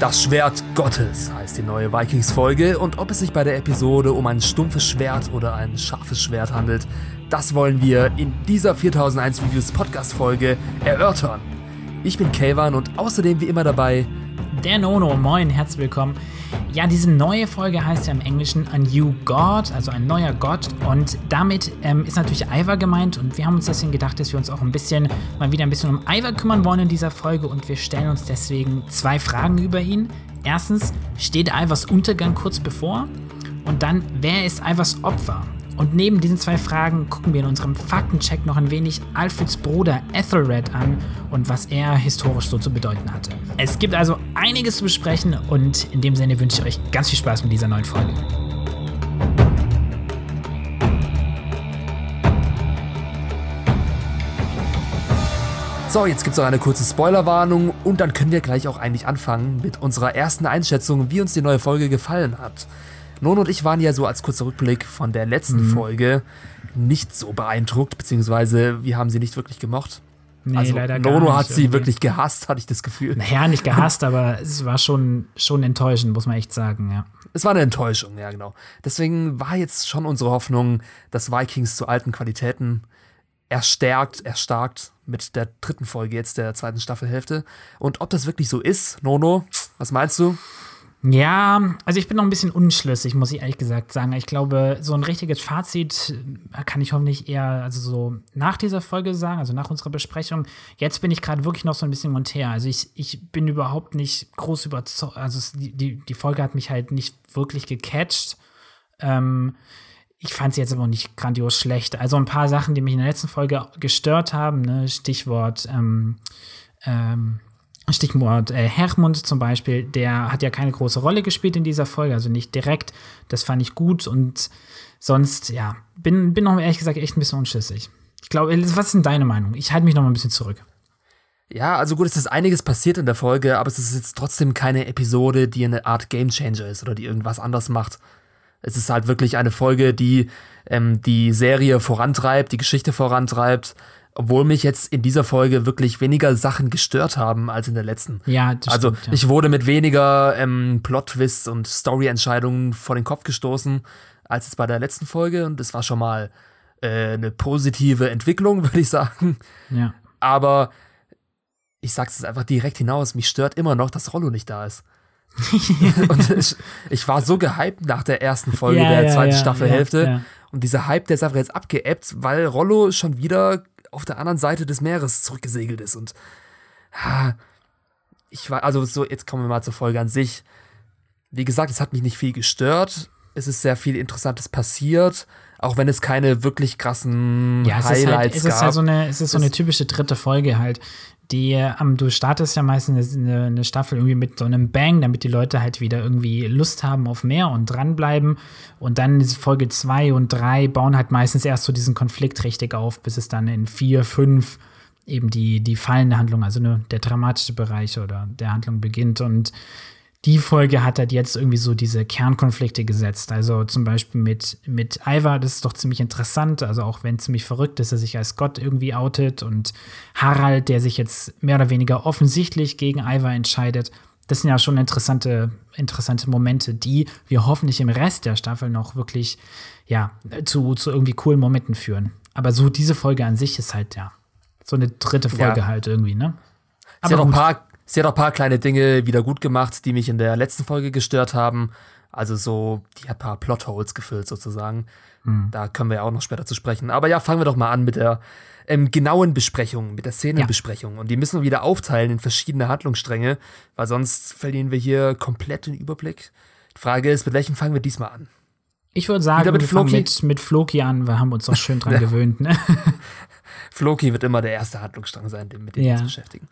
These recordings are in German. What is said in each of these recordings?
Das Schwert Gottes heißt die neue Vikings-Folge und ob es sich bei der Episode um ein stumpfes Schwert oder ein scharfes Schwert handelt, das wollen wir in dieser 4001 Reviews Podcast-Folge erörtern. Ich bin Kelvan und außerdem wie immer dabei der Nono. Moin, herzlich willkommen. Ja, diese neue Folge heißt ja im Englischen A New God, also ein neuer Gott. Und damit ähm, ist natürlich Ivar gemeint. Und wir haben uns deswegen gedacht, dass wir uns auch ein bisschen, mal wieder ein bisschen um Ivar kümmern wollen in dieser Folge. Und wir stellen uns deswegen zwei Fragen über ihn. Erstens, steht Ivars Untergang kurz bevor? Und dann, wer ist Ivars Opfer? Und neben diesen zwei Fragen gucken wir in unserem Faktencheck noch ein wenig Alfreds Bruder Ethelred an und was er historisch so zu bedeuten hatte. Es gibt also einiges zu besprechen und in dem Sinne wünsche ich euch ganz viel Spaß mit dieser neuen Folge. So, jetzt gibt es noch eine kurze Spoilerwarnung und dann können wir gleich auch eigentlich anfangen mit unserer ersten Einschätzung, wie uns die neue Folge gefallen hat. Non und ich waren ja so als kurzer Rückblick von der letzten mhm. Folge nicht so beeindruckt, beziehungsweise wir haben sie nicht wirklich gemocht. Nee, also leider Nono nicht, hat sie irgendwie. wirklich gehasst, hatte ich das Gefühl. Naja, nicht gehasst, aber es war schon, schon enttäuschend, muss man echt sagen, ja. Es war eine Enttäuschung, ja, genau. Deswegen war jetzt schon unsere Hoffnung, dass Vikings zu alten Qualitäten erstärkt, erstarkt mit der dritten Folge jetzt der zweiten Staffelhälfte. Und ob das wirklich so ist, Nono, was meinst du? Ja, also ich bin noch ein bisschen unschlüssig, muss ich ehrlich gesagt sagen. Ich glaube, so ein richtiges Fazit äh, kann ich hoffentlich eher, also so nach dieser Folge sagen, also nach unserer Besprechung. Jetzt bin ich gerade wirklich noch so ein bisschen monter. Also ich, ich bin überhaupt nicht groß überzeugt. Also die, die Folge hat mich halt nicht wirklich gecatcht. Ähm, ich fand sie jetzt aber auch nicht grandios schlecht. Also ein paar Sachen, die mich in der letzten Folge gestört haben, ne? Stichwort ähm, ähm, Stichwort äh, Hermund zum Beispiel, der hat ja keine große Rolle gespielt in dieser Folge, also nicht direkt. Das fand ich gut und sonst, ja, bin, bin noch ehrlich gesagt echt ein bisschen unschlüssig. Ich glaube, was ist denn deine Meinung? Ich halte mich noch mal ein bisschen zurück. Ja, also gut, es ist einiges passiert in der Folge, aber es ist jetzt trotzdem keine Episode, die eine Art Gamechanger ist oder die irgendwas anders macht. Es ist halt wirklich eine Folge, die ähm, die Serie vorantreibt, die Geschichte vorantreibt obwohl mich jetzt in dieser Folge wirklich weniger Sachen gestört haben als in der letzten. Ja, das Also stimmt, ja. ich wurde mit weniger ähm, Plot-Twists und Story-Entscheidungen vor den Kopf gestoßen als jetzt bei der letzten Folge und das war schon mal äh, eine positive Entwicklung, würde ich sagen. Ja. Aber ich sag's jetzt einfach direkt hinaus, mich stört immer noch, dass Rollo nicht da ist. und ich, ich, war so gehypt nach der ersten Folge ja, der ja, zweiten ja, Staffelhälfte. Und dieser Hype, der ist einfach jetzt abgeebbt, weil Rollo schon wieder auf der anderen Seite des Meeres zurückgesegelt ist. Und ha, ich war, also so, jetzt kommen wir mal zur Folge an sich. Wie gesagt, es hat mich nicht viel gestört. Es ist sehr viel Interessantes passiert, auch wenn es keine wirklich krassen ja, es Highlights ist halt, es gab. Ist halt so eine, es ist so eine typische dritte Folge halt. Die, ähm, du startest ja meistens eine, eine, Staffel irgendwie mit so einem Bang, damit die Leute halt wieder irgendwie Lust haben auf mehr und dranbleiben. Und dann Folge 2 und 3 bauen halt meistens erst so diesen Konflikt richtig auf, bis es dann in 4, 5 eben die, die fallende Handlung, also nur der dramatische Bereich oder der Handlung beginnt. Und die Folge hat halt jetzt irgendwie so diese Kernkonflikte gesetzt. Also zum Beispiel mit, mit Ivar, das ist doch ziemlich interessant. Also auch wenn ziemlich verrückt ist, dass er sich als Gott irgendwie outet und Harald, der sich jetzt mehr oder weniger offensichtlich gegen Ivar entscheidet. Das sind ja schon interessante, interessante Momente, die wir hoffentlich im Rest der Staffel noch wirklich, ja, zu, zu irgendwie coolen Momenten führen. Aber so diese Folge an sich ist halt, ja, so eine dritte Folge ja. halt irgendwie, ne? Aber ja noch ein paar Sie hat auch ein paar kleine Dinge wieder gut gemacht, die mich in der letzten Folge gestört haben. Also so, die hat ein paar Plotholes gefüllt sozusagen. Hm. Da können wir ja auch noch später zu sprechen. Aber ja, fangen wir doch mal an mit der ähm, genauen Besprechung, mit der Szenenbesprechung. Ja. Und die müssen wir wieder aufteilen in verschiedene Handlungsstränge, weil sonst verlieren wir hier komplett den Überblick. Die Frage ist, mit welchem fangen wir diesmal an? Ich würde sagen, mit wir fangen mit, mit Floki an, wir haben uns doch schön dran gewöhnt. Ne? Floki wird immer der erste Handlungsstrang sein, mit dem ja. wir uns beschäftigen.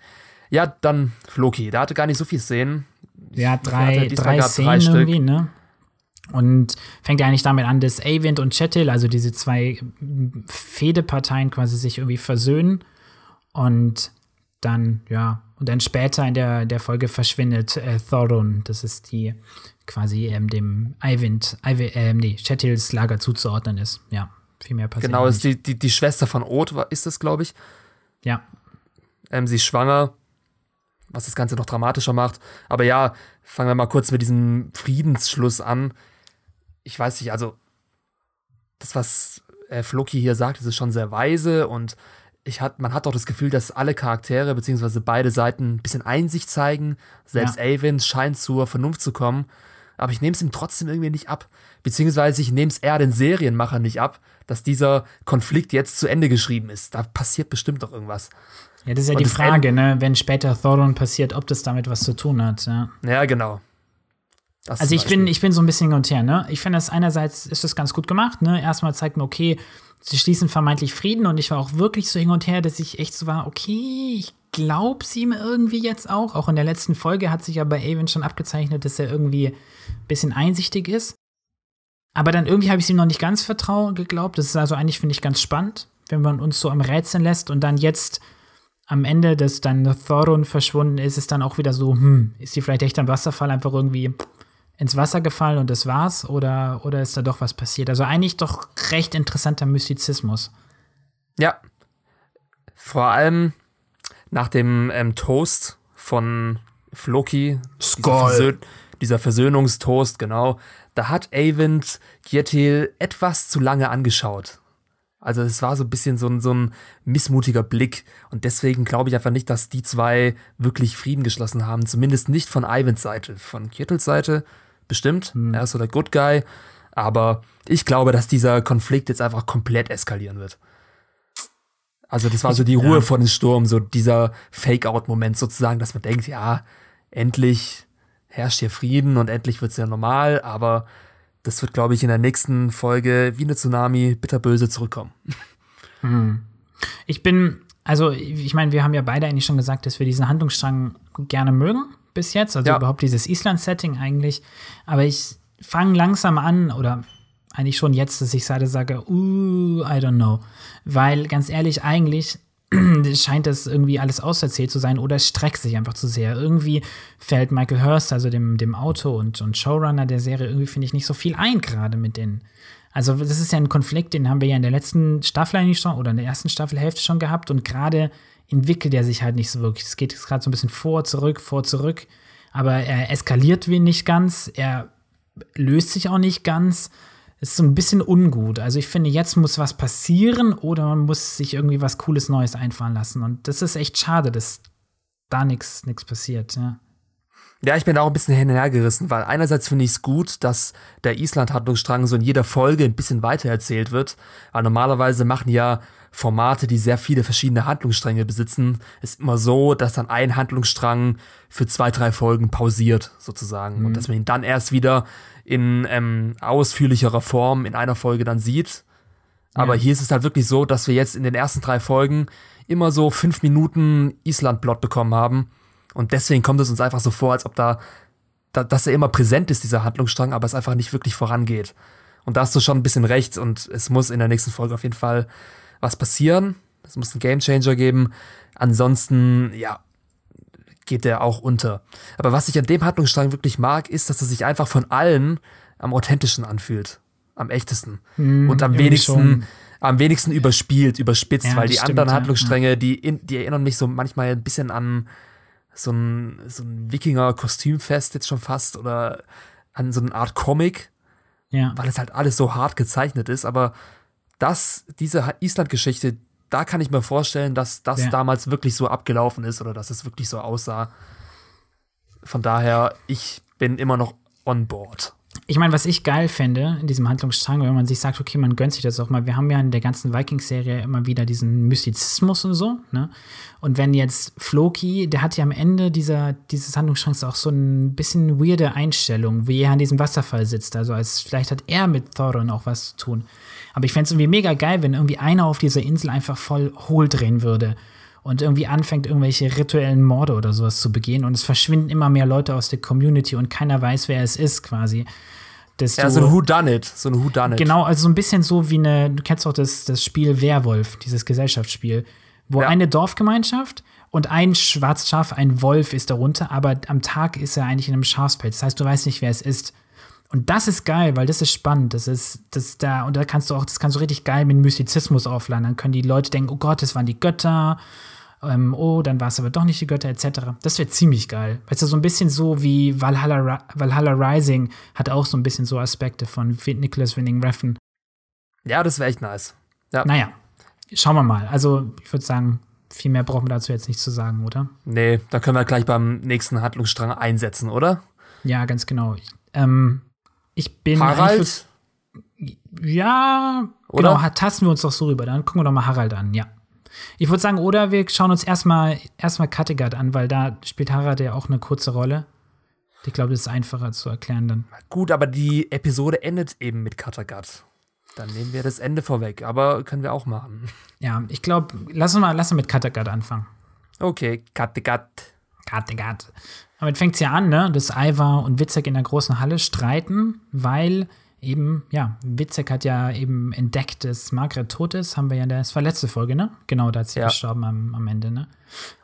Ja, dann Floki. Der hatte gar nicht so viel Szenen. Ja, drei, drei Szenen drei irgendwie, ne? Und fängt ja eigentlich damit an, dass Avind und Chetil, also diese zwei Fehdeparteien quasi sich irgendwie versöhnen. Und dann, ja, und dann später in der, der Folge verschwindet äh, Thoron. Das ist die quasi ähm, dem Eivind, Eivind äh, nee, Chetils Lager zuzuordnen ist. Ja, viel mehr passiert. Genau, ist die, die, die Schwester von Oth, ist das, glaube ich. Ja. Ähm, sie ist schwanger was das Ganze noch dramatischer macht. Aber ja, fangen wir mal kurz mit diesem Friedensschluss an. Ich weiß nicht, also das, was äh, Floki hier sagt, das ist schon sehr weise und ich hat, man hat auch das Gefühl, dass alle Charaktere beziehungsweise beide Seiten ein bisschen Einsicht zeigen. Selbst ja. Avon scheint zur Vernunft zu kommen. Aber ich nehme es ihm trotzdem irgendwie nicht ab. Beziehungsweise ich nehme es eher den Serienmachern nicht ab, dass dieser Konflikt jetzt zu Ende geschrieben ist. Da passiert bestimmt doch irgendwas. Ja, das ist ja Und die Frage, ne? wenn später Thoron passiert, ob das damit was zu tun hat. Ja, ja genau. Das also ich bin, ich bin so ein bisschen hin und her, ne? Ich finde das einerseits ist das ganz gut gemacht, ne? Erstmal zeigt mir, okay, sie schließen vermeintlich Frieden und ich war auch wirklich so hin und her, dass ich echt so war, okay, ich glaube sie mir irgendwie jetzt auch. Auch in der letzten Folge hat sich ja bei Avon schon abgezeichnet, dass er irgendwie ein bisschen einsichtig ist. Aber dann irgendwie habe ich ihm noch nicht ganz vertraut geglaubt. Das ist also eigentlich, finde ich, ganz spannend, wenn man uns so am Rätseln lässt und dann jetzt am Ende, dass dann Thoron verschwunden ist, ist dann auch wieder so, hm, ist die vielleicht echt am Wasserfall einfach irgendwie ins Wasser gefallen und das war's? Oder, oder ist da doch was passiert? Also eigentlich doch recht interessanter Mystizismus. Ja. Vor allem nach dem ähm, Toast von Floki, dieser, Versö dieser, Versöhnungstoast, genau, da hat Avent Gietil etwas zu lange angeschaut. Also es war so ein bisschen so ein, so ein missmutiger Blick. Und deswegen glaube ich einfach nicht, dass die zwei wirklich Frieden geschlossen haben. Zumindest nicht von Ivans Seite. Von Kittels Seite bestimmt. Hm. Er ist so der Good Guy. Aber ich glaube, dass dieser Konflikt jetzt einfach komplett eskalieren wird. Also das war so die Ruhe ja. vor dem Sturm, so dieser Fake-out-Moment sozusagen, dass man denkt, ja, endlich herrscht hier Frieden und endlich wird es ja normal, aber das wird, glaube ich, in der nächsten Folge wie eine Tsunami bitterböse zurückkommen. Hm. Ich bin, also ich meine, wir haben ja beide eigentlich schon gesagt, dass wir diesen Handlungsstrang gerne mögen bis jetzt, also ja. überhaupt dieses Island-Setting eigentlich. Aber ich fange langsam an, oder eigentlich schon jetzt, dass ich sage, sage, uh, I don't know. Weil ganz ehrlich, eigentlich scheint das irgendwie alles auserzählt zu sein oder streckt sich einfach zu sehr. Irgendwie fällt Michael Hurst, also dem, dem Autor und, und Showrunner der Serie, irgendwie finde ich nicht so viel ein, gerade mit den. Also, das ist ja ein Konflikt, den haben wir ja in der letzten Staffel eigentlich schon oder in der ersten Staffelhälfte schon gehabt und gerade entwickelt er sich halt nicht so wirklich. Es geht gerade so ein bisschen vor, zurück, vor, zurück. Aber er eskaliert wie nicht ganz, er löst sich auch nicht ganz. Es ist so ein bisschen ungut. Also ich finde, jetzt muss was passieren oder man muss sich irgendwie was Cooles Neues einfallen lassen. Und das ist echt schade, dass da nichts passiert, ja. Ja, ich bin auch ein bisschen hin und her gerissen, weil einerseits finde ich es gut, dass der Island-Handlungsstrang so in jeder Folge ein bisschen weiter erzählt wird. Weil normalerweise machen ja Formate, die sehr viele verschiedene Handlungsstränge besitzen, ist immer so, dass dann ein Handlungsstrang für zwei, drei Folgen pausiert, sozusagen. Mhm. Und dass man ihn dann erst wieder in ähm, ausführlicherer Form in einer Folge dann sieht. Aber ja. hier ist es halt wirklich so, dass wir jetzt in den ersten drei Folgen immer so fünf Minuten Island-Plot bekommen haben. Und deswegen kommt es uns einfach so vor, als ob da, da, dass er immer präsent ist, dieser Handlungsstrang, aber es einfach nicht wirklich vorangeht. Und da hast du schon ein bisschen recht und es muss in der nächsten Folge auf jeden Fall was passieren. Es muss einen Gamechanger geben. Ansonsten, ja, geht der auch unter. Aber was ich an dem Handlungsstrang wirklich mag, ist, dass er sich einfach von allen am authentischen anfühlt. Am echtesten. Hm, und am wenigsten, schon. am wenigsten überspielt, überspitzt, ja, weil die stimmt, anderen Handlungsstränge, ja. die, in, die erinnern mich so manchmal ein bisschen an so ein, so ein Wikinger-Kostümfest jetzt schon fast oder an so eine Art Comic. Ja. Weil es halt alles so hart gezeichnet ist, aber das, diese Island-Geschichte, da kann ich mir vorstellen, dass das ja. damals wirklich so abgelaufen ist oder dass es wirklich so aussah. Von daher, ich bin immer noch on board. Ich meine, was ich geil fände in diesem Handlungsstrang, wenn man sich sagt, okay, man gönnt sich das auch mal. Wir haben ja in der ganzen Vikings-Serie immer wieder diesen Mystizismus und so. Ne? Und wenn jetzt Floki, der hat ja am Ende dieser, dieses Handlungsstrangs auch so ein bisschen weirde Einstellung, wie er an diesem Wasserfall sitzt. Also als vielleicht hat er mit Thorin auch was zu tun. Aber ich fände es irgendwie mega geil, wenn irgendwie einer auf dieser Insel einfach voll hohl drehen würde und irgendwie anfängt, irgendwelche rituellen Morde oder sowas zu begehen und es verschwinden immer mehr Leute aus der Community und keiner weiß, wer es ist quasi. Ja, so ein Who Done It, so ein Who Done It. Genau, also so ein bisschen so wie eine, du kennst doch das, das Spiel Werwolf, dieses Gesellschaftsspiel, wo ja. eine Dorfgemeinschaft und ein Schwarzschaf, ein Wolf ist darunter, aber am Tag ist er eigentlich in einem Schafspelz. Das heißt, du weißt nicht, wer es ist. Und das ist geil, weil das ist spannend. Das ist, das da, und da kannst du auch, das kannst du richtig geil mit Mystizismus aufladen. Dann können die Leute denken, oh Gott, das waren die Götter. Ähm, oh, dann war es aber doch nicht die Götter, etc. Das wäre ziemlich geil. Weißt du, so ein bisschen so wie Valhalla, Valhalla Rising hat auch so ein bisschen so Aspekte von Nicholas Winning Refn. Ja, das wäre echt nice. Ja. Naja, schauen wir mal. Also, ich würde sagen, viel mehr brauchen wir dazu jetzt nicht zu sagen, oder? Nee, da können wir gleich beim nächsten Handlungsstrang einsetzen, oder? Ja, ganz genau. Ähm, ich bin. Harald? Ja, oder? genau, tasten wir uns doch so rüber. Dann gucken wir doch mal Harald an, ja. Ich würde sagen, oder wir schauen uns erstmal erstmal Kattegat an, weil da spielt Harald ja auch eine kurze Rolle. Ich glaube, das ist einfacher zu erklären dann. Gut, aber die Episode endet eben mit Kattegat. Dann nehmen wir das Ende vorweg, aber können wir auch machen. Ja, ich glaube, lass uns mal lass uns mit Kattegat anfangen. Okay, Kattegat. Kattegat. Damit fängt es ja an, ne? dass Ivar und Witzek in der großen Halle streiten, weil eben, ja, Witzek hat ja eben entdeckt, dass Margret tot ist. Haben wir ja in der, das war letzte Folge, ne? Genau, da ist sie ja. gestorben am, am Ende, ne?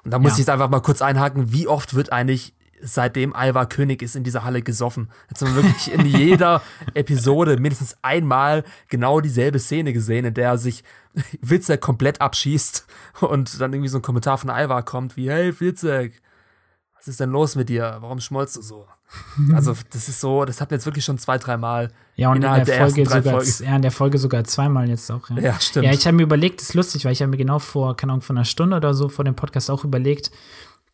Und da muss ja. ich jetzt einfach mal kurz einhaken, wie oft wird eigentlich seitdem Alva König ist in dieser Halle gesoffen. Jetzt haben wir wirklich in jeder Episode mindestens einmal genau dieselbe Szene gesehen, in der er sich Witzek komplett abschießt und dann irgendwie so ein Kommentar von Alva kommt wie, hey Witzek, was ist denn los mit dir? Warum schmolzt du so? Also, das ist so, das hat jetzt wirklich schon zwei, dreimal. Ja, und in der, der Folge sogar, ja, in der Folge sogar zweimal jetzt auch. Ja, ja stimmt. Ja, ich habe mir überlegt, das ist lustig, weil ich habe mir genau vor, keine Ahnung, vor einer Stunde oder so vor dem Podcast auch überlegt,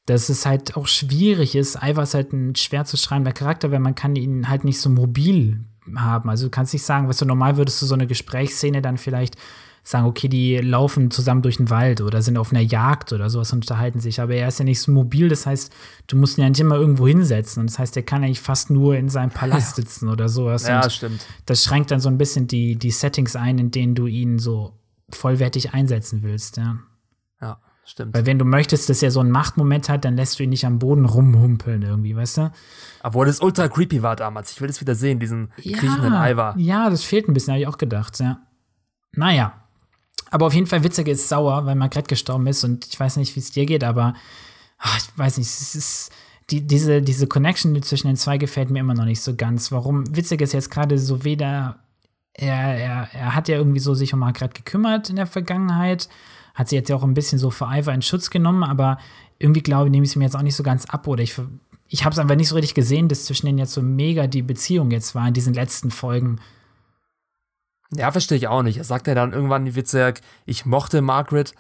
dass es halt auch schwierig ist. Ivar ist halt ein schwer zu schreibender Charakter, weil man kann ihn halt nicht so mobil haben. Also du kannst nicht sagen, was du normal würdest du so eine Gesprächsszene dann vielleicht sagen, okay, die laufen zusammen durch den Wald oder sind auf einer Jagd oder sowas und unterhalten sich. Aber er ist ja nicht so mobil, das heißt, du musst ihn ja nicht immer irgendwo hinsetzen. Und das heißt, er kann eigentlich fast nur in seinem Palast sitzen oder sowas. Ja, und stimmt. Das schränkt dann so ein bisschen die, die Settings ein, in denen du ihn so vollwertig einsetzen willst, ja. Ja, stimmt. Weil wenn du möchtest, dass er so einen Machtmoment hat, dann lässt du ihn nicht am Boden rumhumpeln irgendwie, weißt du? Obwohl das ultra creepy war damals. Ich will das wieder sehen, diesen ja, kriechenden Eiver. Ja, das fehlt ein bisschen, habe ich auch gedacht, ja. Naja, aber auf jeden Fall Witzig ist sauer, weil Margret gestorben ist und ich weiß nicht, wie es dir geht, aber ach, ich weiß nicht, es ist die, diese, diese Connection zwischen den zwei gefällt mir immer noch nicht so ganz. Warum Witzig ist jetzt gerade so weder, er, er, er hat ja irgendwie so sich um Margret gekümmert in der Vergangenheit, hat sie jetzt ja auch ein bisschen so für Ivar in Schutz genommen, aber irgendwie glaube ich, nehme ich es mir jetzt auch nicht so ganz ab oder ich, ich habe es einfach nicht so richtig gesehen, dass zwischen denen jetzt so mega die Beziehung jetzt war in diesen letzten Folgen. Ja, verstehe ich auch nicht. Er sagt ja dann irgendwann in Witzerk, ich mochte Margaret.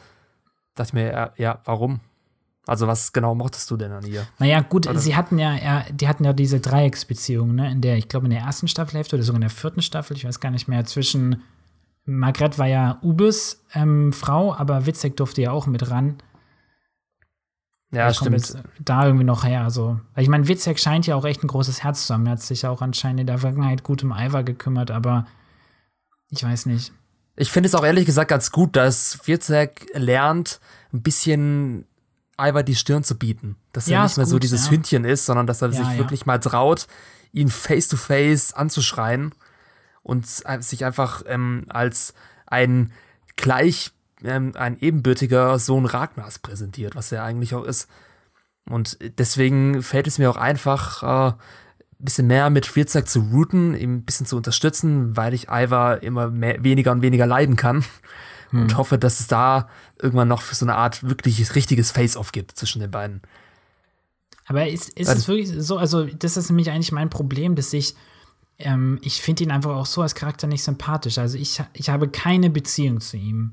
Dachte ich mir, ja, ja, warum? Also, was genau mochtest du denn an ihr? Naja, gut, oder? sie hatten ja, ja, die hatten ja diese Dreiecksbeziehung, ne, in der, ich glaube, in der ersten Staffelhälfte oder sogar in der vierten Staffel, ich weiß gar nicht mehr, zwischen Margret war ja Ubes ähm, Frau, aber Witzek durfte ja auch mit ran. Ja, stimmt. Da irgendwie noch her. Also, ich meine, Witzek scheint ja auch echt ein großes Herz zu haben. Er hat sich ja auch anscheinend in der Vergangenheit gut um Ivar gekümmert, aber ich weiß nicht. Ich finde es auch ehrlich gesagt ganz gut, dass Vierzek lernt, ein bisschen Ivar die Stirn zu bieten. Dass ja, er nicht mehr gut, so dieses ja. Hündchen ist, sondern dass er ja, sich wirklich mal traut, ihn face to face anzuschreien und sich einfach ähm, als ein gleich, ähm, ein ebenbürtiger Sohn Ragnars präsentiert, was er eigentlich auch ist. Und deswegen fällt es mir auch einfach, äh, bisschen mehr mit Spielzeug zu routen, ihm ein bisschen zu unterstützen, weil ich Ivar immer mehr, weniger und weniger leiden kann. Hm. Und hoffe, dass es da irgendwann noch so eine Art wirklich richtiges Face-Off gibt zwischen den beiden. Aber ist, ist es wirklich so, also das ist nämlich eigentlich mein Problem, dass ich, ähm, ich finde ihn einfach auch so als Charakter nicht sympathisch. Also ich, ich habe keine Beziehung zu ihm.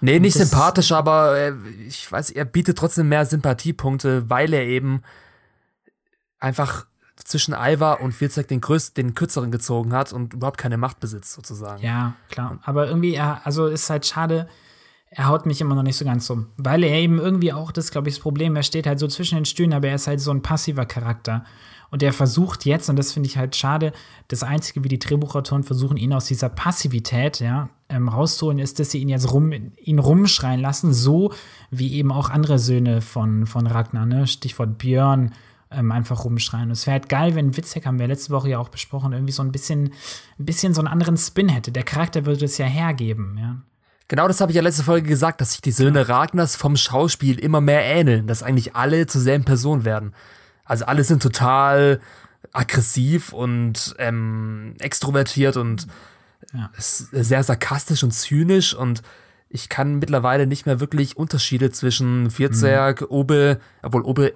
Nee, nicht sympathisch, aber äh, ich weiß, er bietet trotzdem mehr Sympathiepunkte, weil er eben einfach zwischen Ivar und Wirzek den größten, den kürzeren gezogen hat und überhaupt keine Macht besitzt, sozusagen. Ja, klar. Aber irgendwie, also ist halt schade, er haut mich immer noch nicht so ganz um. Weil er eben irgendwie auch, das glaube ich, das Problem, er steht halt so zwischen den Stühlen, aber er ist halt so ein passiver Charakter. Und er versucht jetzt, und das finde ich halt schade, das Einzige, wie die Drehbuchautoren versuchen, ihn aus dieser Passivität, ja, ähm, rauszuholen, ist, dass sie ihn jetzt rum, ihn rumschreien lassen, so wie eben auch andere Söhne von, von Ragnar, ne? Stichwort Björn, ähm, einfach rumschreien. Und es wäre halt geil, wenn Witzek, haben wir letzte Woche ja auch besprochen, irgendwie so ein bisschen, ein bisschen so einen anderen Spin hätte. Der Charakter würde es ja hergeben, ja. Genau das habe ich ja letzte Folge gesagt, dass sich die Söhne ja. Ragnars vom Schauspiel immer mehr ähneln, dass eigentlich alle zur selben Person werden. Also alle sind total aggressiv und ähm, extrovertiert und ja. sehr sarkastisch und zynisch und ich kann mittlerweile nicht mehr wirklich Unterschiede zwischen Vierzerg, mhm. Obe, obwohl Obe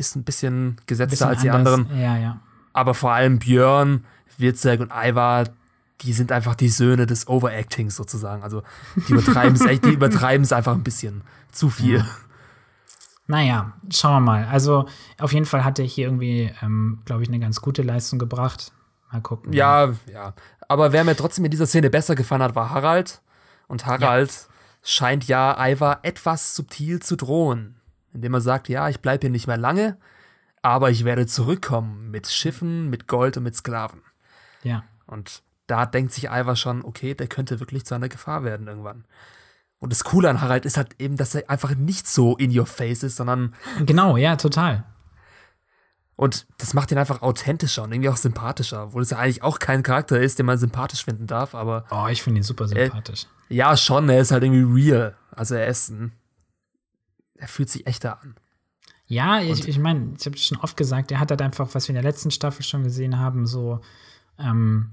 ist ein bisschen gesetzter bisschen als die anderen. Ja, ja. Aber vor allem Björn, Vierzerg und Ivar, die sind einfach die Söhne des Overactings sozusagen. Also die übertreiben es die übertreiben es einfach ein bisschen zu viel. Ja. Naja, schauen wir mal. Also auf jeden Fall hat er hier irgendwie, ähm, glaube ich, eine ganz gute Leistung gebracht. Mal gucken. Ja, ja. Aber wer mir trotzdem in dieser Szene besser gefallen hat, war Harald. Und Harald ja. scheint ja Ivar etwas subtil zu drohen. Indem er sagt, ja, ich bleibe hier nicht mehr lange, aber ich werde zurückkommen mit Schiffen, mit Gold und mit Sklaven. Ja. Und da denkt sich Ivar schon, okay, der könnte wirklich zu einer Gefahr werden irgendwann. Und das Coole an Harald ist halt eben, dass er einfach nicht so in your face ist, sondern. Genau, ja, total. Und das macht ihn einfach authentischer und irgendwie auch sympathischer, obwohl es ja eigentlich auch kein Charakter ist, den man sympathisch finden darf, aber. Oh, ich finde ihn super sympathisch. Er, ja, schon, er ist halt irgendwie real. Also er ist ein. Er fühlt sich echter an. Ja, ich, ich meine, ich habe schon oft gesagt, er hat halt einfach, was wir in der letzten Staffel schon gesehen haben, so ähm,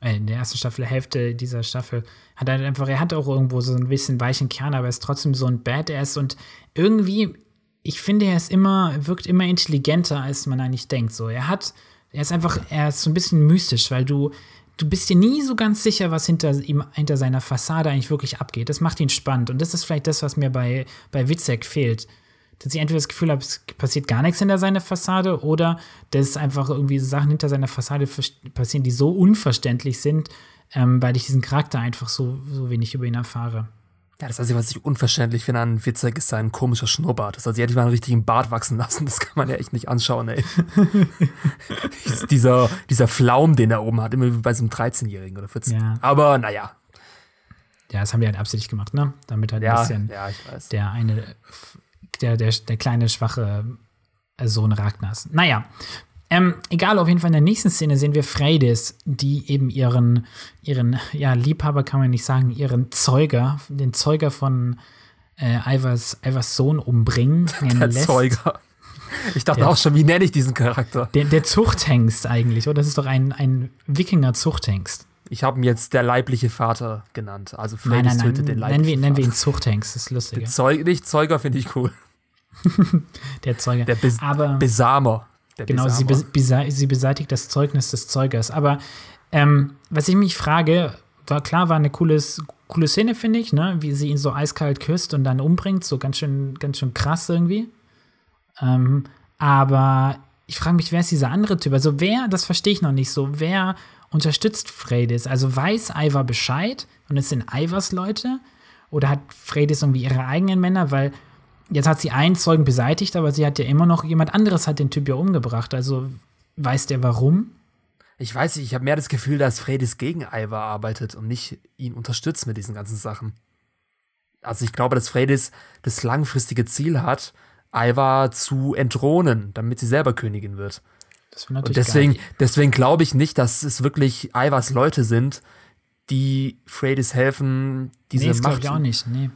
äh, in der ersten Staffel, Hälfte dieser Staffel, hat er einfach, er hat auch irgendwo so ein bisschen weichen Kern, aber er ist trotzdem so ein Badass und irgendwie, ich finde, er ist immer, wirkt immer intelligenter, als man eigentlich denkt. So, er hat, er ist einfach, er ist so ein bisschen mystisch, weil du, du bist dir nie so ganz sicher, was hinter ihm, hinter seiner Fassade eigentlich wirklich abgeht. Das macht ihn spannend und das ist vielleicht das, was mir bei, bei Witzek fehlt dass ich entweder das Gefühl habe, es passiert gar nichts hinter seiner Fassade oder dass einfach irgendwie Sachen hinter seiner Fassade passieren, die so unverständlich sind, ähm, weil ich diesen Charakter einfach so, so wenig über ihn erfahre. Ja, das Einzige, was ich unverständlich finde an Witzek, ist sein komischer Schnurrbart. Das heißt, sie hätte mal einen richtigen Bart wachsen lassen. Das kann man ja echt nicht anschauen, ey. dieser, dieser Flaum, den er oben hat, immer wie bei so einem 13-Jährigen oder 14. Ja. Aber naja. Ja, das haben die halt absichtlich gemacht, ne? Damit halt ja, ein bisschen ja, der eine der, der, der kleine, schwache Sohn Ragnars. Naja, ähm, egal, auf jeden Fall in der nächsten Szene sehen wir Freydis, die eben ihren, ihren, ja, Liebhaber kann man nicht sagen, ihren Zeuger, den Zeuger von äh, Ivers, Ivers Sohn umbringen. Der lässt. Zeuger. Ich dachte der, auch schon, wie nenne ich diesen Charakter? Der, der Zuchthengst eigentlich, oder? Das ist doch ein, ein Wikinger-Zuchthengst. Ich habe ihn jetzt der leibliche Vater genannt. Also Freydis tötet den leiblichen nennen wir, nennen wir ihn Zuchthengst, das ist lustig. Zeug, nicht Zeuger finde ich cool. der Zeuger. Der Bes Aber, Besamer. Der genau. Sie, sie, beseitigt das Zeugnis des Zeugers. Aber ähm, was ich mich frage, war klar, war eine cooles, coole Szene, finde ich, ne? wie sie ihn so eiskalt küsst und dann umbringt, so ganz schön, ganz schön krass irgendwie. Ähm, aber ich frage mich, wer ist dieser andere Typ? Also wer, das verstehe ich noch nicht so, wer unterstützt Freydis? Also weiß Ivar Bescheid und es sind Ivars Leute? Oder hat Freydis irgendwie ihre eigenen Männer? Weil jetzt hat sie einen Zeugen beseitigt, aber sie hat ja immer noch jemand anderes hat den Typ ja umgebracht. Also weiß der warum? Ich weiß nicht, ich habe mehr das Gefühl, dass Freydis gegen Ivar arbeitet und nicht ihn unterstützt mit diesen ganzen Sachen. Also ich glaube, dass Freydis das langfristige Ziel hat, Ivar zu entthronen, damit sie selber Königin wird. Das natürlich und deswegen, deswegen glaube ich nicht, dass es wirklich Ivars Leute sind, die Freydis helfen, diese nee, das Macht. Ich auch nicht, nee.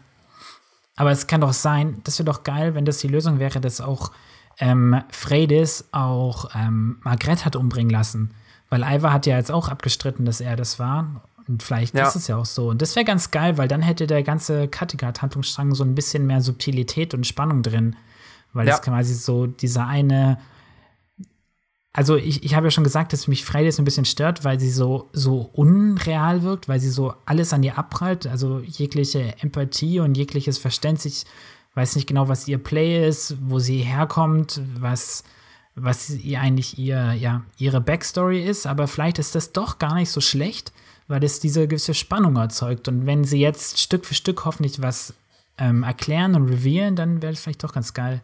Aber es kann doch sein, das wäre doch geil, wenn das die Lösung wäre, dass auch ähm, Freydis auch ähm, Margret hat umbringen lassen. Weil Ivar hat ja jetzt auch abgestritten, dass er das war. Und vielleicht ja. ist es ja auch so. Und das wäre ganz geil, weil dann hätte der ganze Kattegat-Handlungsstrang so ein bisschen mehr Subtilität und Spannung drin. Weil ja. das quasi so dieser eine also ich, ich habe ja schon gesagt, dass mich Fridays ein bisschen stört, weil sie so, so unreal wirkt, weil sie so alles an ihr abprallt, also jegliche Empathie und jegliches Verständnis. Ich weiß nicht genau, was ihr Play ist, wo sie herkommt, was, was ihr eigentlich ihr, ja, ihre Backstory ist, aber vielleicht ist das doch gar nicht so schlecht, weil es diese gewisse Spannung erzeugt. Und wenn sie jetzt Stück für Stück hoffentlich was ähm, erklären und revealen, dann wäre es vielleicht doch ganz geil.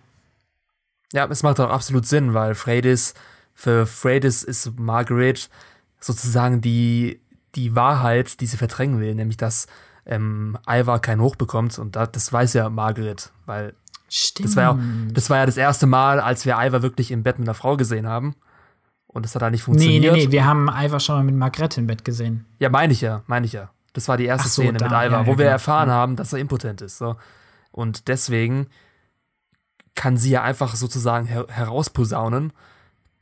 Ja, es macht auch absolut Sinn, weil Freydis für Freydis ist Margaret sozusagen die, die Wahrheit, die sie verdrängen will, nämlich dass ähm, Ivar kein Hoch bekommt und das, das weiß ja Margaret, weil Stimmt. Das war, ja, das war ja das erste Mal, als wir Ivar wirklich im Bett mit einer Frau gesehen haben. Und das hat da nicht funktioniert. Nee, nee, nee, wir haben Ivar schon mal mit Margrethe im Bett gesehen. Ja, meine ich ja, meine ich ja. Das war die erste so, Szene da, mit Ivar, ja, wo ja, wir genau. erfahren haben, dass er impotent ist. So. Und deswegen kann sie ja einfach sozusagen her herausposaunen,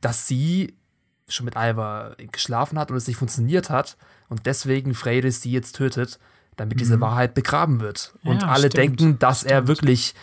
dass sie schon mit Alva geschlafen hat und es nicht funktioniert hat und deswegen Freydis sie jetzt tötet, damit diese mhm. Wahrheit begraben wird. Und ja, alle stimmt. denken, dass stimmt. er wirklich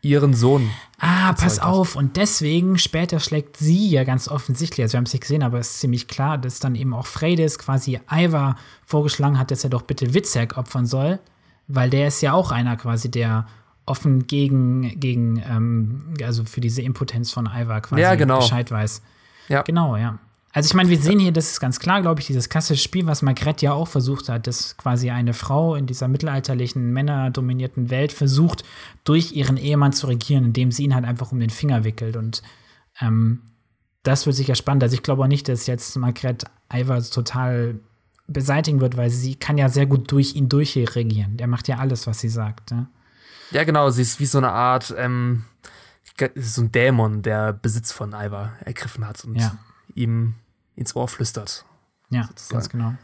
ihren Sohn. Ah, pass auf. Und deswegen später schlägt sie ja ganz offensichtlich, also wir haben es nicht gesehen, aber es ist ziemlich klar, dass dann eben auch Freydis quasi Ivar vorgeschlagen hat, dass er doch bitte Witzek opfern soll, weil der ist ja auch einer quasi, der offen gegen, gegen ähm, also für diese Impotenz von Ivar quasi ja, genau. Bescheid weiß. Ja. Genau, ja. Also ich meine, wir sehen hier, das ist ganz klar, glaube ich, dieses klassische Spiel, was Margrethe ja auch versucht hat, dass quasi eine Frau in dieser mittelalterlichen, männerdominierten Welt versucht, durch ihren Ehemann zu regieren, indem sie ihn halt einfach um den Finger wickelt. Und ähm, das wird sicher spannend. Also ich glaube auch nicht, dass jetzt Margrethe Ivar total beseitigen wird, weil sie kann ja sehr gut durch ihn durchregieren. Der macht ja alles, was sie sagt. Ja, ja genau. Sie ist wie so eine Art, ähm, so ein Dämon, der Besitz von Ivar ergriffen hat und ja. ihm ins Ohr flüstert. Ja, sozusagen. ganz genau.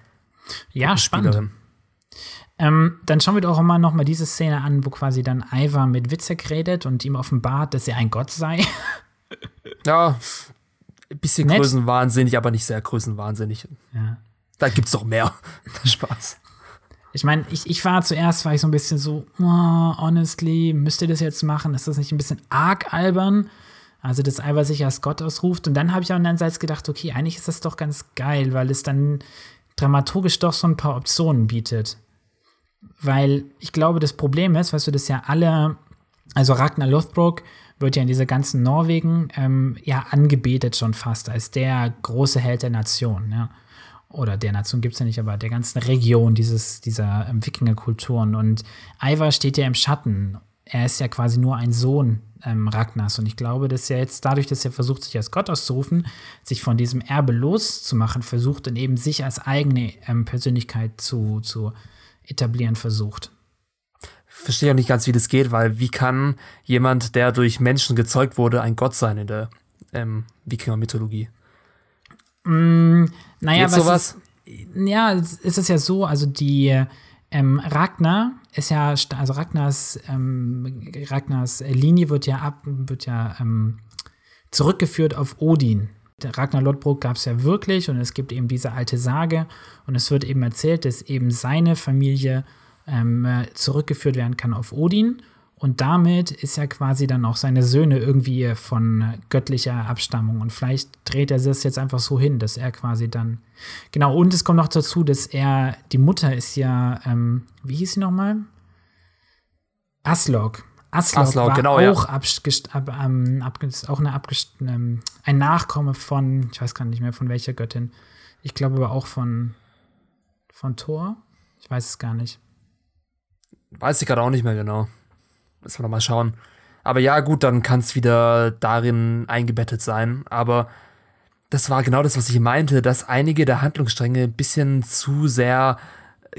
Ja, spannend. Ähm, dann schauen wir doch auch mal noch mal diese Szene an, wo quasi dann Ivar mit Witzek redet und ihm offenbart, dass er ein Gott sei. ja, ein bisschen Nett. größenwahnsinnig, aber nicht sehr größenwahnsinnig. Ja. Da gibt's doch mehr. Spaß. Ich meine, ich, ich war zuerst, war ich so ein bisschen so, oh, honestly, müsst ihr das jetzt machen? Ist das nicht ein bisschen arg albern? Also, dass Ivar sich als Gott ausruft. Und dann habe ich auch einerseits gedacht, okay, eigentlich ist das doch ganz geil, weil es dann dramaturgisch doch so ein paar Optionen bietet. Weil ich glaube, das Problem ist, weißt du, dass ja alle, also Ragnar Lothbrok wird ja in dieser ganzen Norwegen ähm, ja angebetet schon fast als der große Held der Nation, ja. Oder der Nation gibt es ja nicht, aber der ganzen Region dieses, dieser ähm, Wikingerkulturen. Und Ivar steht ja im Schatten. Er ist ja quasi nur ein Sohn ähm, Ragnars. Und ich glaube, dass er jetzt dadurch, dass er versucht, sich als Gott auszurufen, sich von diesem Erbe loszumachen, versucht und eben sich als eigene ähm, Persönlichkeit zu, zu etablieren versucht. Verstehe auch nicht ganz, wie das geht, weil wie kann jemand, der durch Menschen gezeugt wurde, ein Gott sein in der ähm, Wikinger-Mythologie? Mm, naja, was sowas? Ist, ja, ist es ja so, also die ähm, Ragnar ist ja, also Ragnars, ähm, Ragnars Linie wird ja ab, wird ja ähm, zurückgeführt auf Odin. Der Ragnar Lodbrok gab es ja wirklich und es gibt eben diese alte Sage und es wird eben erzählt, dass eben seine Familie ähm, zurückgeführt werden kann auf Odin und damit ist er quasi dann auch seine Söhne irgendwie von göttlicher Abstammung. Und vielleicht dreht er das jetzt einfach so hin, dass er quasi dann. Genau, und es kommt noch dazu, dass er, die Mutter ist ja, ähm, wie hieß sie nochmal? Aslog. Aslog, Aslog war genau, auch, ja. ab, ähm, ab, auch eine ähm, ein Nachkomme von, ich weiß gar nicht mehr von welcher Göttin. Ich glaube aber auch von, von Thor. Ich weiß es gar nicht. Weiß ich gerade auch nicht mehr genau. Müssen wir noch mal schauen. Aber ja, gut, dann kann es wieder darin eingebettet sein. Aber das war genau das, was ich meinte, dass einige der Handlungsstränge ein bisschen zu sehr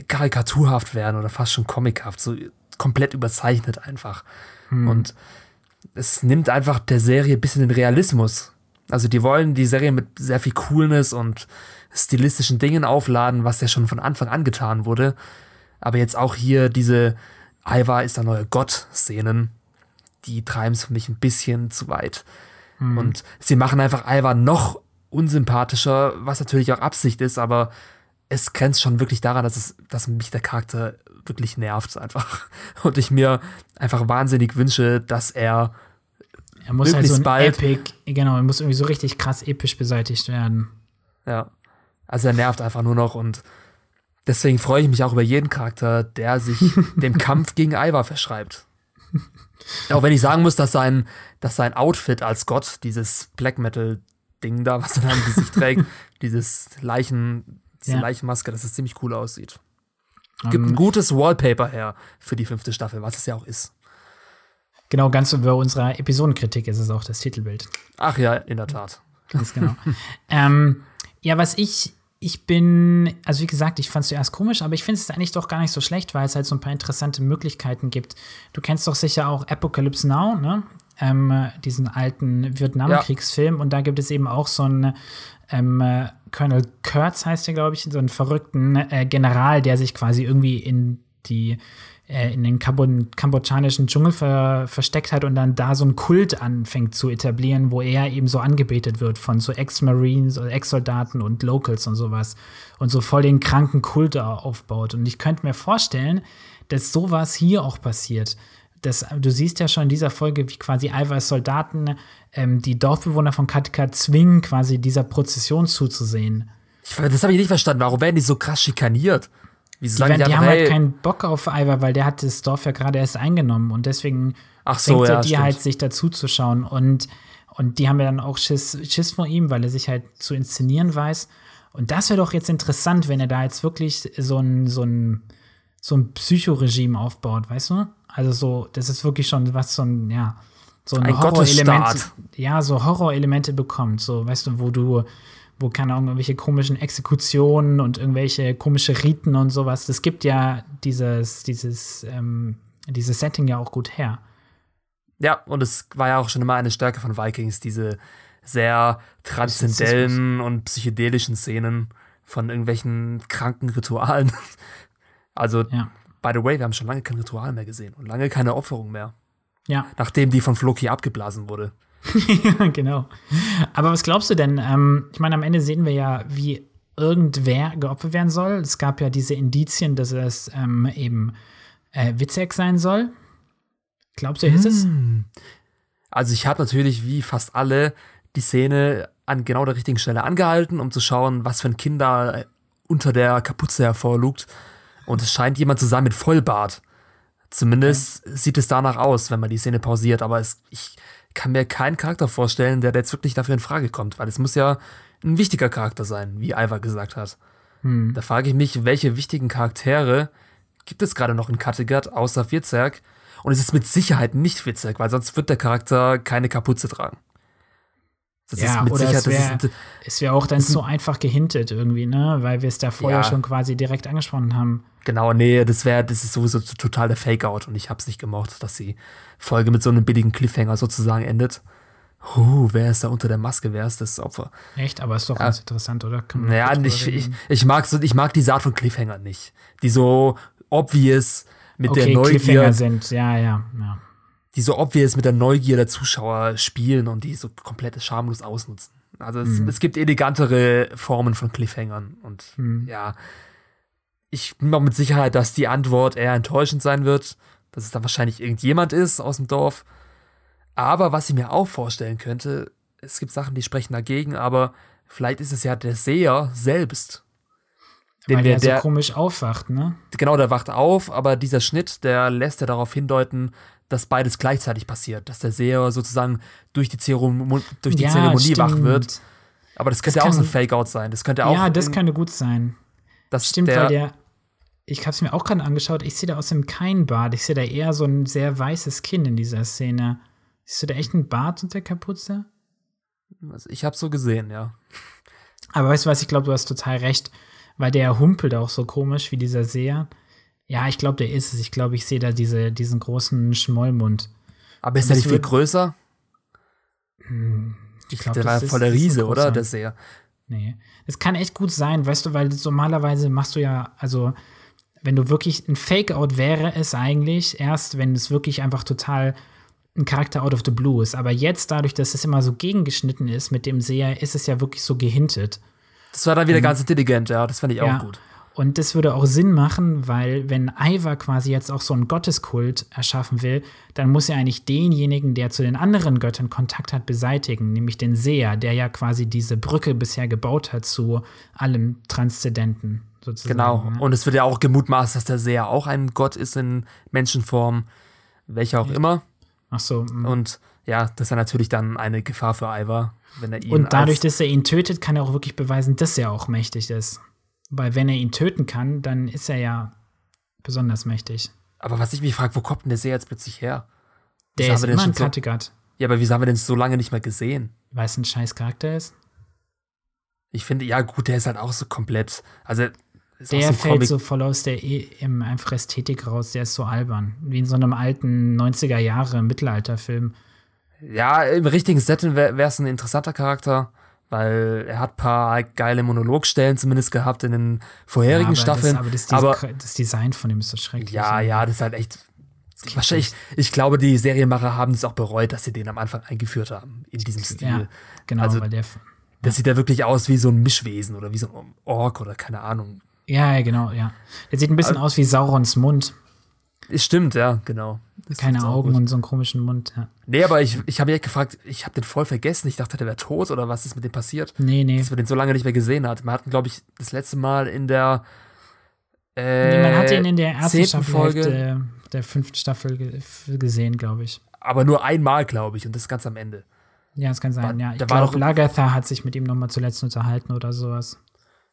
karikaturhaft werden oder fast schon comichaft, so komplett überzeichnet einfach. Hm. Und es nimmt einfach der Serie ein bisschen den Realismus. Also die wollen die Serie mit sehr viel Coolness und stilistischen Dingen aufladen, was ja schon von Anfang an getan wurde. Aber jetzt auch hier diese Ivar ist der neue Gott-Szenen, die treiben es für mich ein bisschen zu weit. Mhm. Und sie machen einfach Ivar noch unsympathischer, was natürlich auch Absicht ist, aber es grenzt schon wirklich daran, dass, es, dass mich der Charakter wirklich nervt einfach. Und ich mir einfach wahnsinnig wünsche, dass er er muss halt so ein bald, Epic, genau, er muss irgendwie so richtig krass episch beseitigt werden. Ja. Also er nervt einfach nur noch und Deswegen freue ich mich auch über jeden Charakter, der sich dem Kampf gegen Ivar verschreibt. Auch wenn ich sagen muss, dass sein, dass sein Outfit als Gott, dieses Black Metal-Ding da, was er dann im Gesicht trägt, dieses Leichen, diese ja. Leichenmaske, dass es ziemlich cool aussieht. Gibt um, ein ähm. gutes Wallpaper her für die fünfte Staffel, was es ja auch ist. Genau, ganz bei unserer Episodenkritik ist es auch das Titelbild. Ach ja, in der Tat. Ganz genau. ähm, ja, was ich ich bin, also wie gesagt, ich fand es zuerst komisch, aber ich finde es eigentlich doch gar nicht so schlecht, weil es halt so ein paar interessante Möglichkeiten gibt. Du kennst doch sicher auch Apocalypse Now, ne? Ähm, diesen alten Vietnamkriegsfilm. Ja. Und da gibt es eben auch so einen ähm, Colonel Kurtz heißt der, glaube ich, so einen verrückten äh, General, der sich quasi irgendwie in die in den kambodschanischen Dschungel ver versteckt hat und dann da so einen Kult anfängt zu etablieren, wo er eben so angebetet wird von so Ex-Marines oder Ex-Soldaten und Locals und sowas und so voll den kranken Kult aufbaut. Und ich könnte mir vorstellen, dass sowas hier auch passiert. Das, du siehst ja schon in dieser Folge, wie quasi Eiweiß Soldaten ähm, die Dorfbewohner von Katka zwingen, quasi dieser Prozession zuzusehen. Ich, das habe ich nicht verstanden. Warum werden die so krass schikaniert? Wieso sagen die, die, die haben halt keinen Bock auf Ivar, weil der hat das Dorf ja gerade erst eingenommen und deswegen Ach so, ja, die stimmt. halt sich dazu zu schauen und und die haben ja dann auch Schiss, Schiss vor ihm, weil er sich halt zu inszenieren weiß. Und das wäre doch jetzt interessant, wenn er da jetzt wirklich so ein, so ein, so ein Psychoregime aufbaut, weißt du? Also so, das ist wirklich schon was so ein, ja, so ein, ein Horrorelement, ja, so Horrorelemente bekommt, so, weißt du, wo du wo keine Ahnung, irgendwelche komischen Exekutionen und irgendwelche komische Riten und sowas. Das gibt ja dieses, dieses, ähm, dieses Setting ja auch gut her. Ja, und es war ja auch schon immer eine Stärke von Vikings, diese sehr transzendellen und psychedelischen Szenen von irgendwelchen kranken Ritualen. Also, ja. by the way, wir haben schon lange kein Ritual mehr gesehen und lange keine Opferung mehr. Ja. Nachdem die von Floki abgeblasen wurde. ja, genau. Aber was glaubst du denn? Ähm, ich meine, am Ende sehen wir ja, wie irgendwer geopfert werden soll. Es gab ja diese Indizien, dass es ähm, eben äh, Witzek sein soll. Glaubst du, ist hm. es? Also ich habe natürlich wie fast alle die Szene an genau der richtigen Stelle angehalten, um zu schauen, was für ein Kinder unter der Kapuze hervorlugt. Und es scheint jemand zu sein mit Vollbart. Zumindest okay. sieht es danach aus, wenn man die Szene pausiert. Aber es, ich kann mir keinen Charakter vorstellen, der jetzt wirklich dafür in Frage kommt, weil es muss ja ein wichtiger Charakter sein, wie Ivar gesagt hat. Hm. Da frage ich mich, welche wichtigen Charaktere gibt es gerade noch in Kattegat außer Vierzerg? Und es ist mit Sicherheit nicht Vierzerg, weil sonst wird der Charakter keine Kapuze tragen. Das ja, ist mit oder Sicherheit, es wäre wär auch dann so einfach gehintet irgendwie, ne? Weil wir es da vorher ja. schon quasi direkt angesprochen haben. Genau, nee, das wäre, das ist sowieso total der Fake-Out und ich hab's nicht gemocht, dass die Folge mit so einem billigen Cliffhanger sozusagen endet. Huh, wer ist da unter der Maske? Wer ist das Opfer? Echt, aber ist doch ja. ganz interessant, oder? Ja, ich, ich, ich, mag so, ich mag die Art von Cliffhanger nicht. Die so obvious mit okay, der Neugier. Cliffhanger sind, ja, ja, ja die so obvious mit der Neugier der Zuschauer spielen und die so komplett schamlos ausnutzen. Also es, mhm. es gibt elegantere Formen von Cliffhangern und mhm. ja, ich bin mir mit Sicherheit, dass die Antwort eher enttäuschend sein wird, dass es dann wahrscheinlich irgendjemand ist aus dem Dorf. Aber was ich mir auch vorstellen könnte, es gibt Sachen, die sprechen dagegen, aber vielleicht ist es ja der Seher selbst. Den Weil der, der so komisch aufwacht, ne? Genau, der wacht auf, aber dieser Schnitt, der lässt ja darauf hindeuten, dass beides gleichzeitig passiert, dass der Seher sozusagen durch die, Zeremonie, durch die ja, Zeremonie wach wird. Aber das könnte das ja auch so ein Fake-Out sein. Das könnte auch. Ja, das könnte gut sein. Das stimmt, der, weil der. Ich habe es mir auch gerade angeschaut. Ich sehe da außerdem keinen Bart. Ich sehe da eher so ein sehr weißes Kinn in dieser Szene. Siehst du da echt einen Bart unter der Kapuze? Also ich habe so gesehen, ja. Aber weißt du was? Ich glaube, du hast total recht, weil der humpelt auch so komisch wie dieser Seher. Ja, ich glaube, der ist es. Ich glaube, ich sehe da diese, diesen großen Schmollmund. Aber ist der nicht viel größer? Hm, ich glaube, der war voll der Riese, oder? Der Seher. Nee. Es kann echt gut sein, weißt du, weil normalerweise machst du ja, also, wenn du wirklich ein Fake-Out wäre es eigentlich erst, wenn es wirklich einfach total ein Charakter out of the blue ist. Aber jetzt, dadurch, dass es immer so gegengeschnitten ist mit dem Seher, ist es ja wirklich so gehintet. Das war dann wieder mhm. ganz intelligent, ja, das fand ich ja. auch gut. Und das würde auch Sinn machen, weil wenn Ivar quasi jetzt auch so einen Gotteskult erschaffen will, dann muss er eigentlich denjenigen, der zu den anderen Göttern Kontakt hat, beseitigen, nämlich den Seher, der ja quasi diese Brücke bisher gebaut hat zu allem Transzendenten. Sozusagen. Genau. Und es wird ja auch gemutmaßt, dass der Seher auch ein Gott ist in Menschenform, welcher auch immer. Ach so. Mm. Und ja, das ist ja natürlich dann eine Gefahr für Ivar, wenn er ihn. Und dadurch, dass er ihn tötet, kann er auch wirklich beweisen, dass er auch mächtig ist. Weil wenn er ihn töten kann, dann ist er ja besonders mächtig. Aber was ich mich frage, wo kommt denn der See jetzt plötzlich her? Der ist immer in Kattegat. So, ja, aber wieso haben wir denn so lange nicht mehr gesehen? Weil es ein scheiß Charakter ist? Ich finde, ja gut, der ist halt auch so komplett, also der fällt Comic. so voll aus der e im einfach Ästhetik raus, der ist so albern. Wie in so einem alten 90er Jahre Mittelalterfilm. Ja, im richtigen Setting wäre es ein interessanter Charakter. Weil er hat ein paar geile Monologstellen zumindest gehabt in den vorherigen ja, aber Staffeln. Das, aber, das, aber das, Design von ihm ist so schrecklich. Ja, ja, das ist halt echt. Wahrscheinlich, ich glaube, die Serienmacher haben es auch bereut, dass sie den am Anfang eingeführt haben, in diesem Stil. Ja, genau, also, weil der. Das sieht ja wirklich aus wie so ein Mischwesen oder wie so ein Ork oder keine Ahnung. Ja, ja, genau, ja. Der sieht ein bisschen also, aus wie Saurons Mund. Stimmt, ja, genau. Das Keine Augen gut. und so einen komischen Mund, ja. Nee, aber ich, ich habe mich gefragt, ich habe den voll vergessen. Ich dachte, der wäre tot oder was ist mit dem passiert? Nee, nee. Dass man den so lange nicht mehr gesehen hat. Man hat ihn, glaube ich, das letzte Mal in der äh, nee, man hat ihn in der ersten Staffel Folge der, der fünften Staffel gesehen, glaube ich. Aber nur einmal, glaube ich, und das ganz am Ende. Ja, das kann sein, war, ja. Ich glaube, Lagatha hat sich mit ihm nochmal zuletzt unterhalten oder sowas.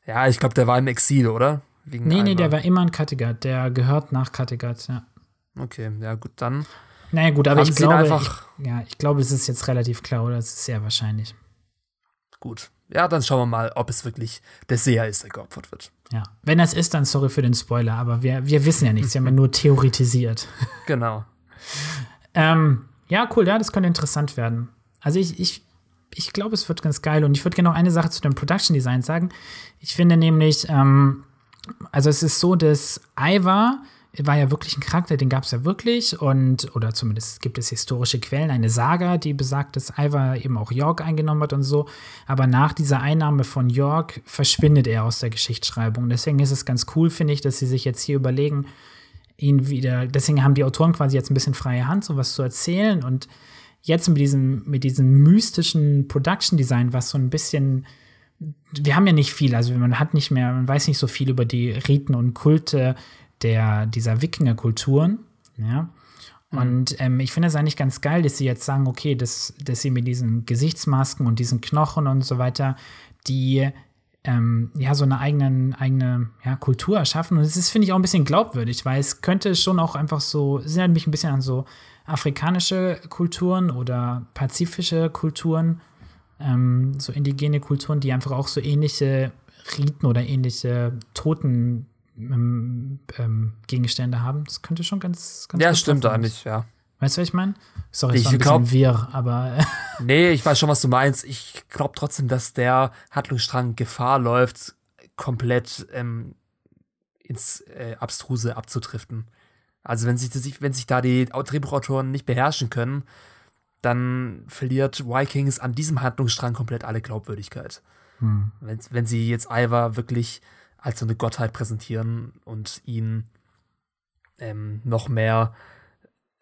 Ja, ich glaube, der war im Exil, oder? Wegen nee, nee, der war immer in Kattegat. Der gehört nach Kattegat, ja. Okay, ja, gut, dann. Naja, gut, aber ich glaube, einfach ich, ja, ich glaube, es ist jetzt relativ klar, oder? Es ist sehr wahrscheinlich. Gut. Ja, dann schauen wir mal, ob es wirklich der Seher ist, der geopfert wird. Ja. Wenn das ist, dann sorry für den Spoiler, aber wir, wir wissen ja nichts. wir haben ja nur theoretisiert. Genau. ähm, ja, cool, ja, das könnte interessant werden. Also ich, ich, ich glaube, es wird ganz geil. Und ich würde gerne noch eine Sache zu dem Production Design sagen. Ich finde nämlich, ähm, also es ist so, dass Ivar war ja wirklich ein Charakter, den gab es ja wirklich und oder zumindest gibt es historische Quellen, eine Saga, die besagt, dass Ivar eben auch York eingenommen hat und so. Aber nach dieser Einnahme von York verschwindet er aus der Geschichtsschreibung. Deswegen ist es ganz cool, finde ich, dass sie sich jetzt hier überlegen, ihn wieder. Deswegen haben die Autoren quasi jetzt ein bisschen freie Hand, sowas zu erzählen und jetzt mit diesem mit diesem mystischen Production Design, was so ein bisschen wir haben ja nicht viel, also man hat nicht mehr, man weiß nicht so viel über die Riten und Kulte der, dieser Wikingerkulturen. Ja. Mhm. Und ähm, ich finde es eigentlich ganz geil, dass sie jetzt sagen, okay, dass, dass sie mit diesen Gesichtsmasken und diesen Knochen und so weiter, die ähm, ja so eine eigenen, eigene ja, Kultur erschaffen. Und das ist, finde ich, auch ein bisschen glaubwürdig, weil es könnte schon auch einfach so, es erinnert mich ein bisschen an so afrikanische Kulturen oder pazifische Kulturen, ähm, so indigene Kulturen, die einfach auch so ähnliche Riten oder ähnliche Toten ähm, ähm, Gegenstände haben. Das könnte schon ganz, ganz Ja, stimmt eigentlich, ja. Weißt du, was ich meine? Sorry, ich war ein glaub, wirr, aber. nee, ich weiß schon, was du meinst. Ich glaube trotzdem, dass der Handlungsstrang Gefahr läuft, komplett ähm, ins äh, Abstruse abzutriften. Also, wenn sich, wenn sich da die Drehbuchautoren nicht beherrschen können, dann verliert Vikings an diesem Handlungsstrang komplett alle Glaubwürdigkeit. Hm. Wenn, wenn sie jetzt Ivar wirklich als so eine Gottheit präsentieren und ihn ähm, noch mehr,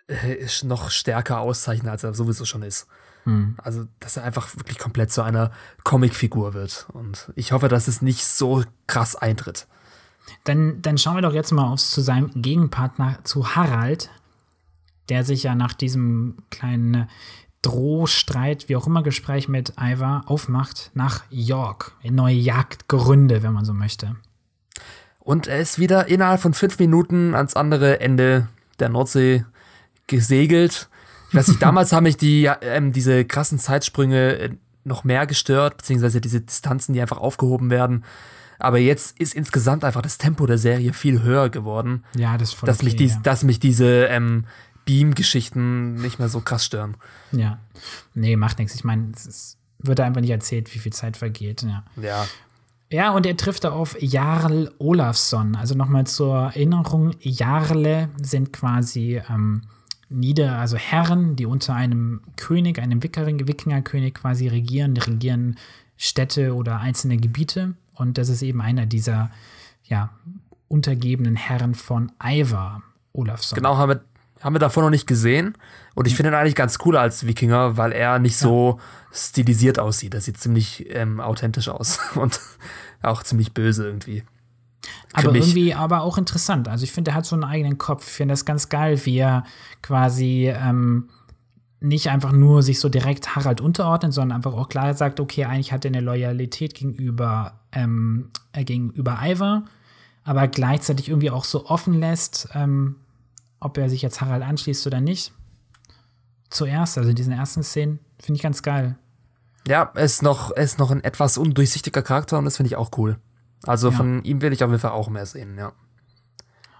äh, noch stärker auszeichnen, als er sowieso schon ist. Mhm. Also, dass er einfach wirklich komplett zu einer Comicfigur wird. Und ich hoffe, dass es nicht so krass eintritt. Dann, dann schauen wir doch jetzt mal aufs, zu seinem Gegenpartner, zu Harald, der sich ja nach diesem kleinen Drohstreit, wie auch immer, Gespräch mit Ivar aufmacht nach York, in neue Jagdgründe, wenn man so möchte. Und er ist wieder innerhalb von fünf Minuten ans andere Ende der Nordsee gesegelt. Ich weiß nicht, damals haben mich die, ähm, diese krassen Zeitsprünge äh, noch mehr gestört, beziehungsweise diese Distanzen, die einfach aufgehoben werden. Aber jetzt ist insgesamt einfach das Tempo der Serie viel höher geworden. Ja, das ist voll dass okay, mich dies, ja. Dass mich diese ähm, Beam-Geschichten nicht mehr so krass stören. Ja. Nee, macht nichts. Ich meine, es wird einfach nicht erzählt, wie viel Zeit vergeht. Ja. Ja. Ja, und er trifft da auf Jarl Olafsson. Also nochmal zur Erinnerung, Jarle sind quasi ähm, Nieder, also Herren, die unter einem König, einem Wikingerkönig quasi regieren, die regieren Städte oder einzelne Gebiete. Und das ist eben einer dieser ja, untergebenen Herren von Ivar Olafsson. Genau, haben wir, haben wir davor noch nicht gesehen. Und ich finde ihn eigentlich ganz cool als Wikinger, weil er nicht ja. so stilisiert aussieht. Er sieht ziemlich ähm, authentisch aus und auch ziemlich böse irgendwie. Aber irgendwie, aber auch interessant. Also ich finde, er hat so einen eigenen Kopf. Ich finde das ganz geil, wie er quasi ähm, nicht einfach nur sich so direkt Harald unterordnet, sondern einfach auch klar sagt, okay, eigentlich hat er eine Loyalität gegenüber, ähm, äh, gegenüber Ivar, aber gleichzeitig irgendwie auch so offen lässt, ähm, ob er sich jetzt Harald anschließt oder nicht. Zuerst, also in diesen ersten Szenen, finde ich ganz geil. Ja, er ist noch, er ist noch ein etwas undurchsichtiger Charakter und das finde ich auch cool. Also ja. von ihm will ich auf jeden Fall auch mehr sehen, ja.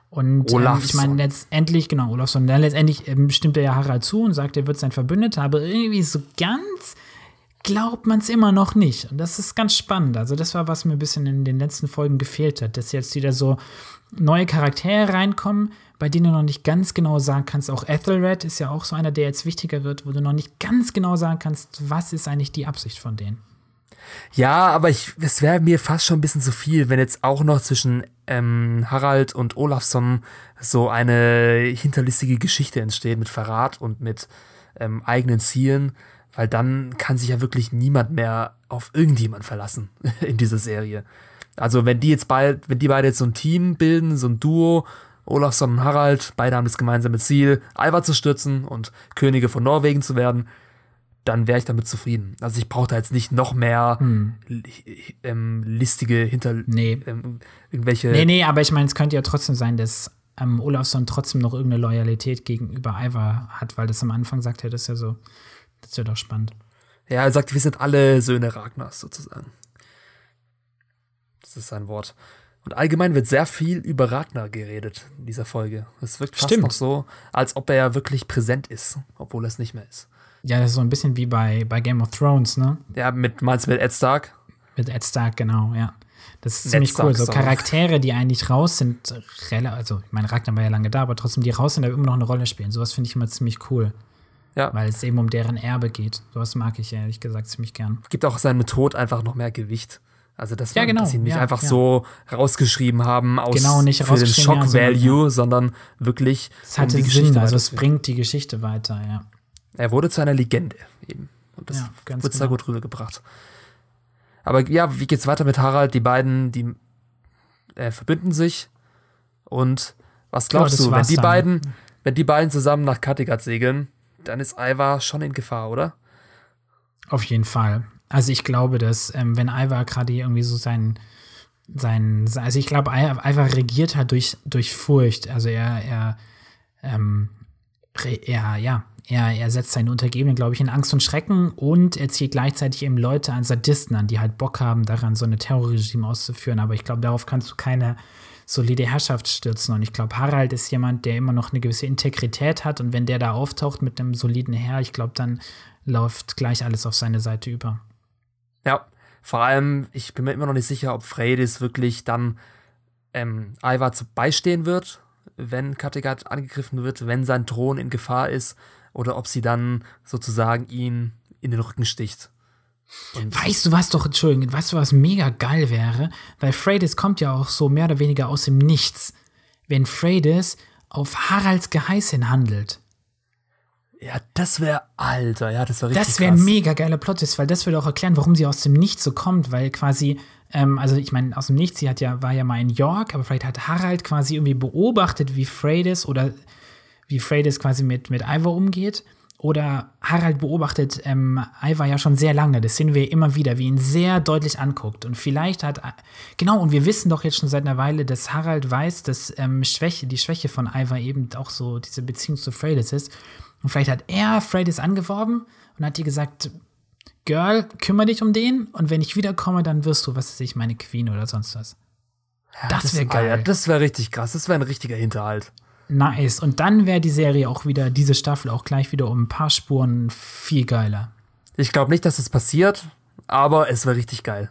Und ähm, ich meine, letztendlich, genau, Olafsson, dann letztendlich ähm, stimmt er ja Harald zu und sagt, er wird sein Verbündeter, aber irgendwie so ganz glaubt man es immer noch nicht. Und das ist ganz spannend. Also, das war, was mir ein bisschen in den letzten Folgen gefehlt hat, dass jetzt wieder so neue Charaktere reinkommen, bei denen du noch nicht ganz genau sagen kannst. Auch Ethelred ist ja auch so einer, der jetzt wichtiger wird, wo du noch nicht ganz genau sagen kannst, was ist eigentlich die Absicht von denen. Ja, aber ich, es wäre mir fast schon ein bisschen zu viel, wenn jetzt auch noch zwischen ähm, Harald und Olafsson so eine hinterlistige Geschichte entsteht mit Verrat und mit ähm, eigenen Zielen, weil dann kann sich ja wirklich niemand mehr auf irgendjemand verlassen in dieser Serie. Also wenn die jetzt bald, wenn die beide jetzt so ein Team bilden, so ein Duo, Olafsson und Harald, beide haben das gemeinsame Ziel, Alva zu stürzen und Könige von Norwegen zu werden, dann wäre ich damit zufrieden. Also ich brauche da jetzt nicht noch mehr hm. ähm, listige hinter nee. ähm, irgendwelche. Nee, nee, aber ich meine, es könnte ja trotzdem sein, dass ähm, Olafsson trotzdem noch irgendeine Loyalität gegenüber Ivar hat, weil das am Anfang sagt er das ja so. Das wird doch spannend. Ja, er sagt, wir sind alle Söhne Ragnars sozusagen. Das ist sein Wort. Und allgemein wird sehr viel über Ragnar geredet in dieser Folge. Es wirkt fast Stimmt. noch so, als ob er ja wirklich präsent ist, obwohl er es nicht mehr ist. Ja, das ist so ein bisschen wie bei, bei Game of Thrones, ne? Ja, mit, meinst du mit Ed Stark? Mit Ed Stark, genau, ja. Das ist Ed ziemlich Stark cool. So Charaktere, die eigentlich raus sind, also ich meine, Ragnar war ja lange da, aber trotzdem, die raus sind, aber immer noch eine Rolle spielen. Sowas finde ich immer ziemlich cool. Ja. Weil es eben um deren Erbe geht. Sowas mag ich ehrlich gesagt ziemlich gern. Gibt auch seinem Tod einfach noch mehr Gewicht. Also, dass, ja, genau. dass sie nicht ja, einfach ja. so rausgeschrieben haben aus genau, nicht für den Shock-Value, sondern wirklich. Es hatte um Sinn, also es bringt die Geschichte weiter, ja. Er wurde zu einer Legende eben. Und das wird genau. sehr gut rübergebracht. Aber ja, wie geht's weiter mit Harald? Die beiden, die äh, verbünden sich. Und was glaubst du, wenn die dann. beiden, wenn die beiden zusammen nach Kattegat segeln, dann ist Ivar schon in Gefahr, oder? Auf jeden Fall. Also ich glaube, dass ähm, wenn Ivar gerade irgendwie so sein, sein, also ich glaube, Ivar regiert halt durch, durch Furcht. Also er, er, ähm, er, ja, er, er setzt seine Untergebenen, glaube ich, in Angst und Schrecken und er zieht gleichzeitig eben Leute an Sadisten an, die halt Bock haben, daran so eine Terrorregime auszuführen. Aber ich glaube, darauf kannst du keine solide Herrschaft stürzen. Und ich glaube, Harald ist jemand, der immer noch eine gewisse Integrität hat. Und wenn der da auftaucht mit einem soliden Herr, ich glaube, dann läuft gleich alles auf seine Seite über. Ja, vor allem, ich bin mir immer noch nicht sicher, ob Freydis wirklich dann ähm, Ivar beistehen wird, wenn Kattegat angegriffen wird, wenn sein Thron in Gefahr ist oder ob sie dann sozusagen ihn in den Rücken sticht. Und weißt du was doch, Entschuldigung, weißt du was mega geil wäre? Weil Freydis kommt ja auch so mehr oder weniger aus dem Nichts. Wenn Freydis auf Haralds Geheiß hin handelt. Ja, das wäre, Alter, ja, das wäre richtig Das wäre ein mega geiler Plot weil das würde auch erklären, warum sie aus dem Nichts so kommt, weil quasi, ähm, also ich meine, aus dem Nichts, sie hat ja, war ja mal in York, aber vielleicht hat Harald quasi irgendwie beobachtet, wie Freydis oder wie Freydis quasi mit, mit Ivor umgeht. Oder Harald beobachtet ähm, Ivor ja schon sehr lange. Das sehen wir immer wieder, wie ihn sehr deutlich anguckt. Und vielleicht hat, genau, und wir wissen doch jetzt schon seit einer Weile, dass Harald weiß, dass ähm, Schwäche, die Schwäche von Ivor eben auch so diese Beziehung zu Freydis ist. Und vielleicht hat er Freydis angeworben und hat ihr gesagt, Girl, kümmere dich um den und wenn ich wiederkomme, dann wirst du, was weiß ich, meine Queen oder sonst was. Ja, das wäre geil. Ja, das wäre richtig krass. Das wäre ein richtiger Hinterhalt. Nice. Und dann wäre die Serie auch wieder, diese Staffel auch gleich wieder um ein paar Spuren viel geiler. Ich glaube nicht, dass es das passiert, aber es wäre richtig geil.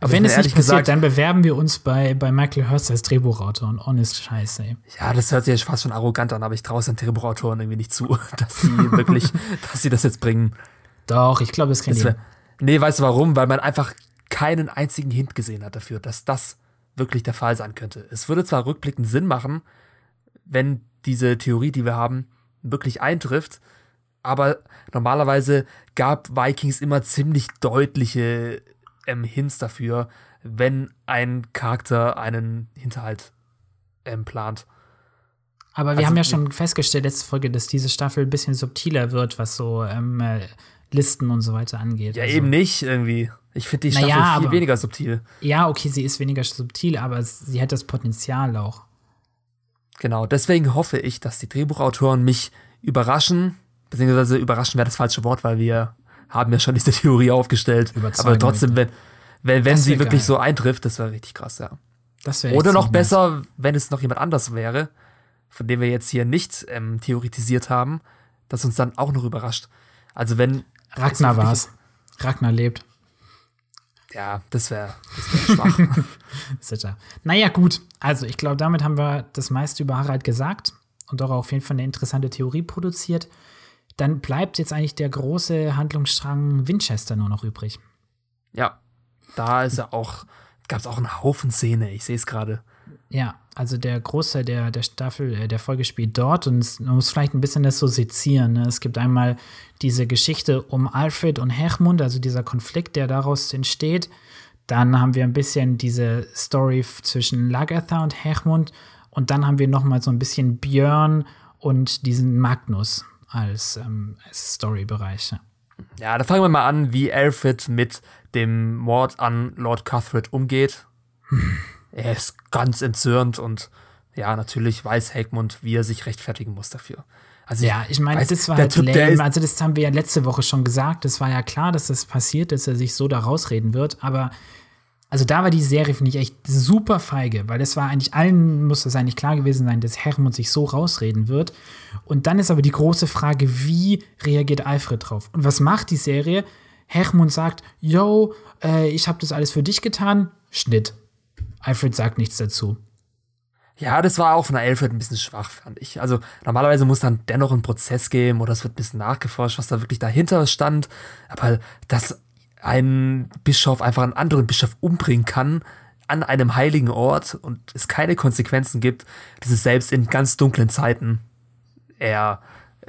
Aber wenn es nicht passiert, gesagt, dann bewerben wir uns bei, bei Michael Hurst als Drehbuchautor und honest Scheiße. Ey. Ja, das hört sich fast schon arrogant an, aber ich traue es den Drehbuchautoren irgendwie nicht zu, dass sie wirklich, dass sie das jetzt bringen. Doch, ich glaube, es kann wär, Nee, weißt du warum? Weil man einfach keinen einzigen Hint gesehen hat dafür, dass das wirklich der Fall sein könnte. Es würde zwar rückblickend Sinn machen, wenn diese Theorie, die wir haben, wirklich eintrifft. Aber normalerweise gab Vikings immer ziemlich deutliche ähm, Hints dafür, wenn ein Charakter einen Hinterhalt ähm, plant. Aber wir also, haben ja schon festgestellt, letzte Folge, dass diese Staffel ein bisschen subtiler wird, was so ähm, äh, Listen und so weiter angeht. Ja, also, eben nicht irgendwie. Ich finde die Staffel naja, viel aber, weniger subtil. Ja, okay, sie ist weniger subtil, aber sie hat das Potenzial auch. Genau, deswegen hoffe ich, dass die Drehbuchautoren mich überraschen, beziehungsweise überraschen wäre das falsche Wort, weil wir haben ja schon diese Theorie aufgestellt. Aber trotzdem, wenn, wenn, wenn sie wirklich geil. so eintrifft, das wäre richtig krass, ja. Oder noch besser, nice. wenn es noch jemand anders wäre, von dem wir jetzt hier nicht ähm, theoretisiert haben, dass uns dann auch noch überrascht. Also wenn. Ragnar war's. Ragnar lebt. Ja, das wäre das wär schwach. Sicher. naja, gut. Also, ich glaube, damit haben wir das meiste über Harald gesagt und auch auf jeden Fall eine interessante Theorie produziert. Dann bleibt jetzt eigentlich der große Handlungsstrang Winchester nur noch übrig. Ja, da ist er auch, gab es auch einen Haufen Szene, ich sehe es gerade. Ja, also der Großteil der, der Staffel, äh, der Folge spielt dort und es, man muss vielleicht ein bisschen das so sezieren. Ne? Es gibt einmal diese Geschichte um Alfred und Hermund, also dieser Konflikt, der daraus entsteht. Dann haben wir ein bisschen diese Story zwischen Lagertha und Hermund und dann haben wir noch mal so ein bisschen Björn und diesen Magnus als, ähm, als Storybereich. Ja. ja, da fangen wir mal an, wie Alfred mit dem Mord an Lord Cuthred umgeht. Hm er ist ganz entzürnt und ja, natürlich weiß Hegmund, wie er sich rechtfertigen muss dafür. Also ja, ich meine, das war halt typ, lame. Also, das haben wir ja letzte Woche schon gesagt. Es war ja klar, dass das passiert, dass er sich so da rausreden wird. Aber also da war die Serie, finde ich, echt super feige, weil das war eigentlich allen, muss das eigentlich klar gewesen sein, dass Hermund sich so rausreden wird. Und dann ist aber die große Frage, wie reagiert Alfred drauf? Und was macht die Serie? Hermund sagt, yo, äh, ich habe das alles für dich getan. Schnitt. Alfred sagt nichts dazu. Ja, das war auch von der Alfred ein bisschen schwach, fand ich. Also normalerweise muss dann dennoch ein Prozess geben oder es wird ein bisschen nachgeforscht, was da wirklich dahinter stand. Aber dass ein Bischof einfach einen anderen Bischof umbringen kann an einem heiligen Ort und es keine Konsequenzen gibt, das ist selbst in ganz dunklen Zeiten eher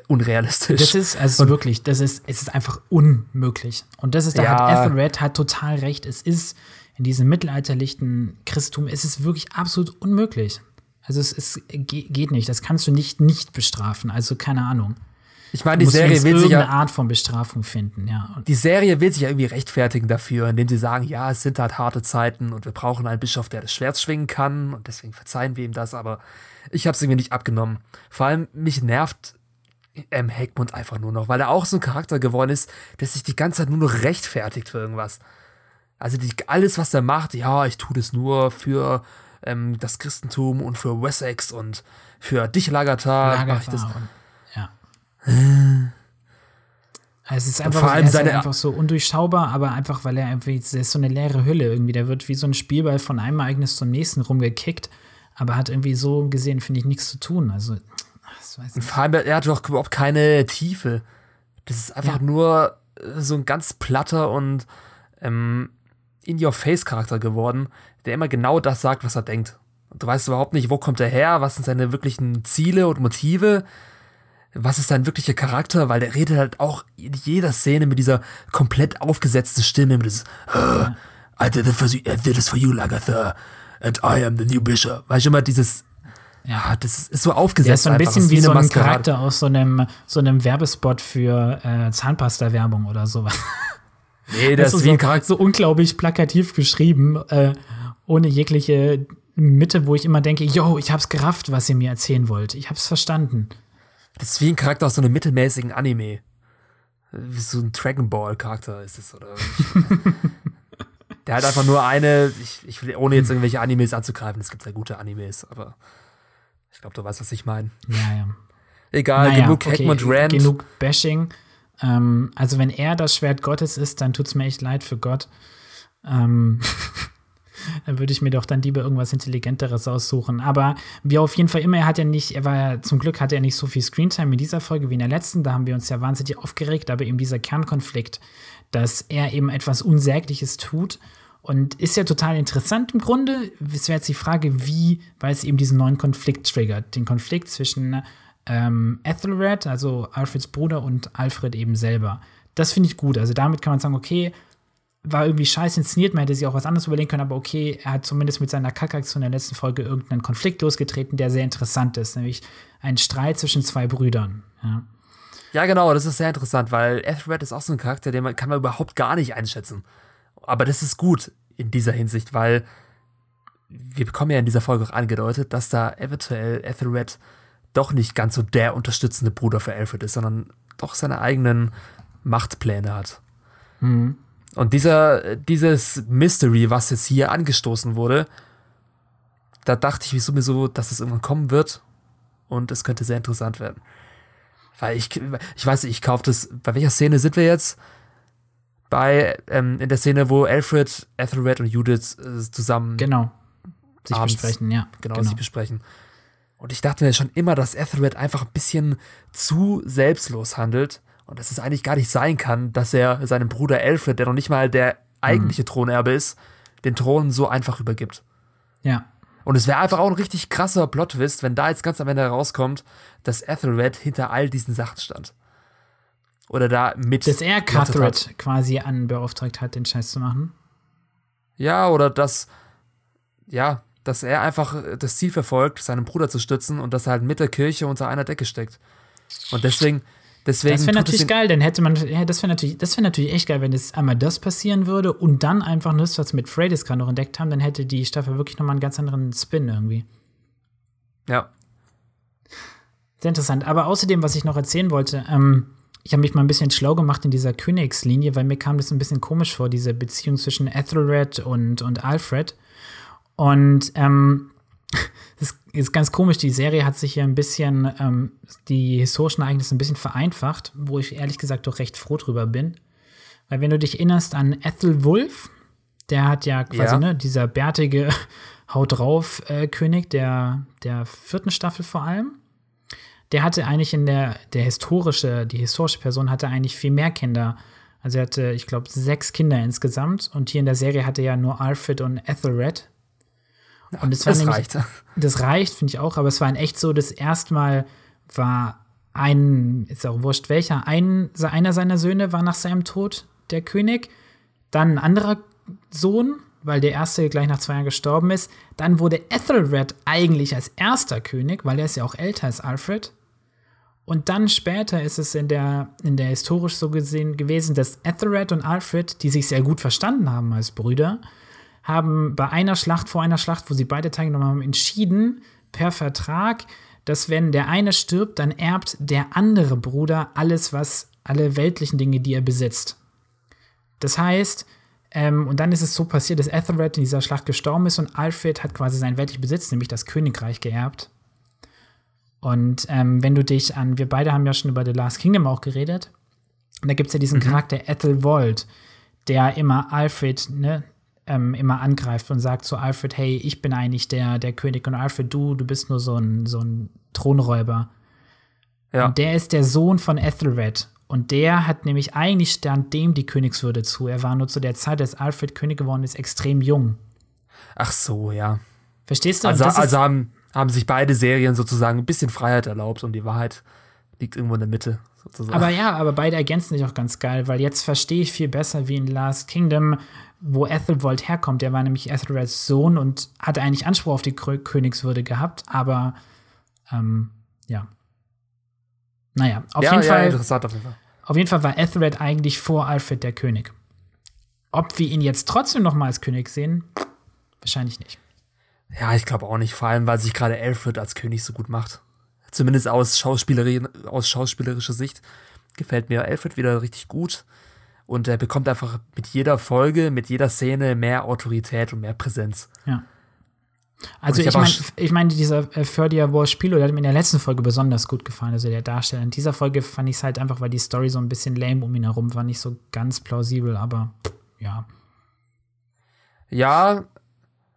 unrealistisch. Das ist also und wirklich, das ist, es ist einfach unmöglich. Und das ist, da ja, hat Ethelred hat total recht. Es ist in diesem mittelalterlichen Christentum ist es wirklich absolut unmöglich. Also es, es geht nicht. Das kannst du nicht nicht bestrafen. Also keine Ahnung. Ich meine, die Serie will sich ja Art von Bestrafung finden, ja. Und die Serie will sich ja irgendwie rechtfertigen dafür, indem sie sagen, ja, es sind halt harte Zeiten und wir brauchen einen Bischof, der das Schwert schwingen kann und deswegen verzeihen wir ihm das, aber ich habe es irgendwie nicht abgenommen. Vor allem mich nervt M. Heckmund einfach nur noch, weil er auch so ein Charakter geworden ist, der sich die ganze Zeit nur noch rechtfertigt für irgendwas. Also die, alles, was er macht, ja, ich tue das nur für ähm, das Christentum und für Wessex und für dich, Lagertha. Lagertha das. Und. Also es ist einfach, vor allem seine, einfach so undurchschaubar, aber einfach, weil er irgendwie, das ist so eine leere Hülle irgendwie. Der wird wie so ein Spielball von einem Ereignis zum nächsten rumgekickt, aber hat irgendwie so gesehen, finde ich, nichts zu tun. Also, das weiß ich vor allem, er hat doch überhaupt keine Tiefe. Das ist einfach ja. nur so ein ganz platter und ähm, in-your-face-Charakter geworden, der immer genau das sagt, was er denkt. Und du weißt überhaupt nicht, wo kommt er her, was sind seine wirklichen Ziele und Motive, was ist sein wirklicher Charakter, weil der redet halt auch in jeder Szene mit dieser komplett aufgesetzten Stimme, mit dieses I did it for you, I did this for you, Lagatha, and I am the new bishop. Weißt du immer dieses ja, das ist so aufgesetzt. Der ist so ein bisschen wie, wie so ein Charakter aus so einem, so einem Werbespot für äh, Zahnpasta-Werbung oder sowas. Nee, das, das ist so, so unglaublich plakativ geschrieben, äh, ohne jegliche Mitte, wo ich immer denke, yo, ich hab's gerafft, was ihr mir erzählen wollt. Ich hab's verstanden. Das ist wie ein Charakter aus so einem mittelmäßigen Anime. Wie so ein Dragon Ball Charakter ist es, oder? Der hat einfach nur eine, ich, ich will, ohne jetzt irgendwelche Animes anzugreifen, es gibt sehr gute Animes, aber ich glaube, du weißt, was ich meine. Ja, ja. Egal, naja, genug okay, Heckmund Rand. Genug Bashing. Ähm, also wenn er das Schwert Gottes ist, dann tut es mir echt leid für Gott. Ähm, dann würde ich mir doch dann lieber irgendwas Intelligenteres aussuchen. Aber wie auf jeden Fall immer, er hat ja nicht, er war ja, zum Glück hatte er nicht so viel Screentime in dieser Folge wie in der letzten. Da haben wir uns ja wahnsinnig aufgeregt, aber eben dieser Kernkonflikt, dass er eben etwas Unsägliches tut. Und ist ja total interessant im Grunde. Es wäre jetzt die Frage, wie, weil es eben diesen neuen Konflikt triggert. Den Konflikt zwischen ähm, Ethelred, also Alfreds Bruder, und Alfred eben selber. Das finde ich gut. Also damit kann man sagen, okay, war irgendwie scheiße inszeniert, man hätte sich auch was anderes überlegen können, aber okay, er hat zumindest mit seiner Kackaktion in der letzten Folge irgendeinen Konflikt losgetreten, der sehr interessant ist, nämlich ein Streit zwischen zwei Brüdern. Ja. Ja, genau, das ist sehr interessant, weil Ethelred ist auch so ein Charakter, den man kann man überhaupt gar nicht einschätzen. Aber das ist gut in dieser Hinsicht, weil wir bekommen ja in dieser Folge auch angedeutet, dass da eventuell Ethelred doch nicht ganz so der unterstützende Bruder für Alfred ist, sondern doch seine eigenen Machtpläne hat. Mhm. Und dieser, dieses Mystery, was jetzt hier angestoßen wurde, da dachte ich sowieso, dass es irgendwann kommen wird und es könnte sehr interessant werden. Weil ich, ich weiß nicht, ich kaufe das, bei welcher Szene sind wir jetzt? bei ähm, in der Szene, wo Alfred, Ethelred und Judith äh, zusammen genau sich abends, besprechen, ja. Genau, genau, sich besprechen. Und ich dachte mir schon immer, dass Ethelred einfach ein bisschen zu selbstlos handelt und dass es eigentlich gar nicht sein kann, dass er seinem Bruder Alfred, der noch nicht mal der eigentliche mhm. Thronerbe ist, den Thron so einfach übergibt. Ja. Und es wäre einfach auch ein richtig krasser Plot-Twist, wenn da jetzt ganz am Ende herauskommt, dass Ethelred hinter all diesen Sachen stand. Oder da mit. Dass er Cuthred quasi anbeauftragt hat, den Scheiß zu machen. Ja, oder dass. Ja, dass er einfach das Ziel verfolgt, seinen Bruder zu stützen und dass er halt mit der Kirche unter einer Decke steckt. Und deswegen. Deswegen das wäre natürlich geil, dann hätte man, ja, das wäre natürlich, das wäre natürlich echt geil, wenn jetzt einmal das passieren würde und dann einfach nur was mit Freydis gerade noch entdeckt haben, dann hätte die Staffel wirklich nochmal einen ganz anderen Spin irgendwie. Ja. Sehr interessant. Aber außerdem, was ich noch erzählen wollte, ähm, ich habe mich mal ein bisschen schlau gemacht in dieser Königslinie, weil mir kam das ein bisschen komisch vor, diese Beziehung zwischen Ethelred und, und Alfred. Und ähm, das ist ganz komisch, die Serie hat sich hier ein bisschen, ähm, die historischen Ereignisse ein bisschen vereinfacht, wo ich ehrlich gesagt doch recht froh drüber bin. Weil wenn du dich erinnerst an Ethelwulf, der hat ja quasi, ja. ne, dieser bärtige Haut drauf äh, König der, der vierten Staffel vor allem. Der hatte eigentlich in der, der historische, die historische Person hatte eigentlich viel mehr Kinder. Also er hatte, ich glaube, sechs Kinder insgesamt. Und hier in der Serie hatte er ja nur Alfred und Ethelred. Und das, das nämlich, reicht. Das reicht, finde ich auch, aber es war ein echt so, das erste Mal war ein, ist auch wurscht welcher, ein, einer seiner Söhne war nach seinem Tod der König, dann ein anderer Sohn, weil der erste gleich nach zwei Jahren gestorben ist. Dann wurde Ethelred eigentlich als erster König, weil er ist ja auch älter als Alfred. Und dann später ist es in der, in der historisch so gesehen gewesen, dass Ethelred und Alfred, die sich sehr gut verstanden haben als Brüder, haben bei einer Schlacht, vor einer Schlacht, wo sie beide teilgenommen haben, entschieden, per Vertrag, dass wenn der eine stirbt, dann erbt der andere Bruder alles, was, alle weltlichen Dinge, die er besitzt. Das heißt, ähm, und dann ist es so passiert, dass Ethelred in dieser Schlacht gestorben ist und Alfred hat quasi seinen weltlichen Besitz, nämlich das Königreich, geerbt. Und ähm, wenn du dich an, wir beide haben ja schon über The Last Kingdom auch geredet, und da gibt es ja diesen mhm. Charakter Ethelwold, der immer Alfred, ne, ähm, immer angreift und sagt zu Alfred, hey, ich bin eigentlich der, der König und Alfred, du, du bist nur so ein, so ein Thronräuber. Ja. Und der ist der Sohn von Ethelred. Und der hat nämlich eigentlich stand dem die Königswürde zu. Er war nur zu der Zeit, als Alfred König geworden ist, extrem jung. Ach so, ja. Verstehst du? Also, also haben, haben sich beide Serien sozusagen ein bisschen Freiheit erlaubt und die Wahrheit liegt irgendwo in der Mitte. Sozusagen. Aber ja, aber beide ergänzen sich auch ganz geil, weil jetzt verstehe ich viel besser, wie in Last Kingdom wo Ethelwold herkommt. Der war nämlich Ethelreds Sohn und hatte eigentlich Anspruch auf die Königswürde gehabt, aber ähm, ja. Naja, auf, ja, jeden ja, Fall, interessant auf jeden Fall. Auf jeden Fall war Ethelred eigentlich vor Alfred der König. Ob wir ihn jetzt trotzdem noch mal als König sehen, wahrscheinlich nicht. Ja, ich glaube auch nicht. Vor allem, weil sich gerade Alfred als König so gut macht. Zumindest aus, Schauspielerin, aus schauspielerischer Sicht gefällt mir Alfred wieder richtig gut. Und er bekommt einfach mit jeder Folge, mit jeder Szene mehr Autorität und mehr Präsenz. Ja. Also ich, ich meine, ich mein, dieser äh, Ferdia War Spilo, der hat mir in der letzten Folge besonders gut gefallen, also der Darsteller. In dieser Folge fand ich es halt einfach, weil die Story so ein bisschen lame um ihn herum war, nicht so ganz plausibel, aber ja. Ja,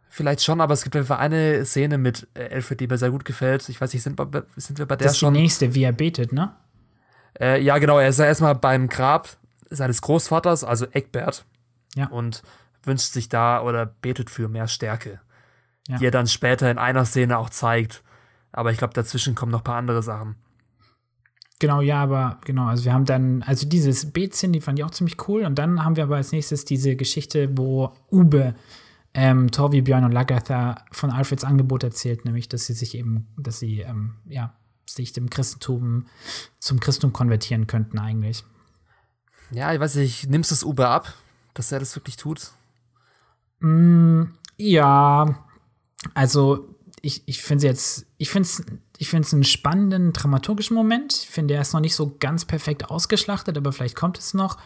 vielleicht schon, aber es gibt einfach eine Szene mit äh, Alfred, die mir sehr gut gefällt. Ich weiß nicht, sind, sind wir bei der das ist schon? Die nächste, wie er betet, ne? Äh, ja, genau. Er ist ja erstmal beim Grab seines Großvaters, also Egbert, ja. und wünscht sich da oder betet für mehr Stärke, ja. die er dann später in einer Szene auch zeigt. Aber ich glaube, dazwischen kommen noch ein paar andere Sachen. Genau, ja, aber genau, also wir haben dann, also dieses Betchen, die fand ich auch ziemlich cool. Und dann haben wir aber als nächstes diese Geschichte, wo Ube ähm, Torvi, Björn und Lagatha von Alfreds Angebot erzählt, nämlich, dass sie sich eben, dass sie, ähm, ja, sich dem Christentum zum Christentum konvertieren könnten eigentlich. Ja, ich weiß nicht, nimmst du es Uber ab, dass er das wirklich tut? Mm, ja, also ich, ich finde jetzt, ich finde es ich find's einen spannenden dramaturgischen Moment. Ich finde, er ist noch nicht so ganz perfekt ausgeschlachtet, aber vielleicht kommt es noch.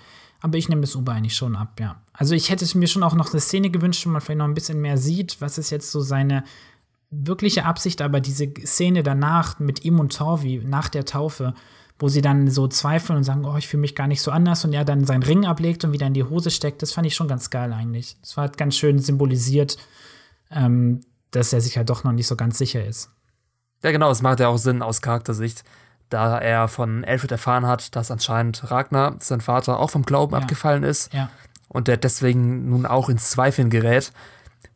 Aber ich nehme das Uber eigentlich schon ab, ja. Also ich hätte mir schon auch noch eine Szene gewünscht, wo man vielleicht noch ein bisschen mehr sieht, was ist jetzt so seine wirkliche Absicht, aber diese Szene danach mit ihm und Torvi nach der Taufe, wo sie dann so zweifeln und sagen, oh, ich fühle mich gar nicht so anders und er dann seinen Ring ablegt und wieder in die Hose steckt, das fand ich schon ganz geil eigentlich. Das war halt ganz schön symbolisiert, ähm, dass er sich halt doch noch nicht so ganz sicher ist. Ja, genau, es macht ja auch Sinn aus Charaktersicht, da er von Alfred erfahren hat, dass anscheinend Ragnar, sein Vater, auch vom Glauben ja. abgefallen ist ja. und der deswegen nun auch ins Zweifeln gerät,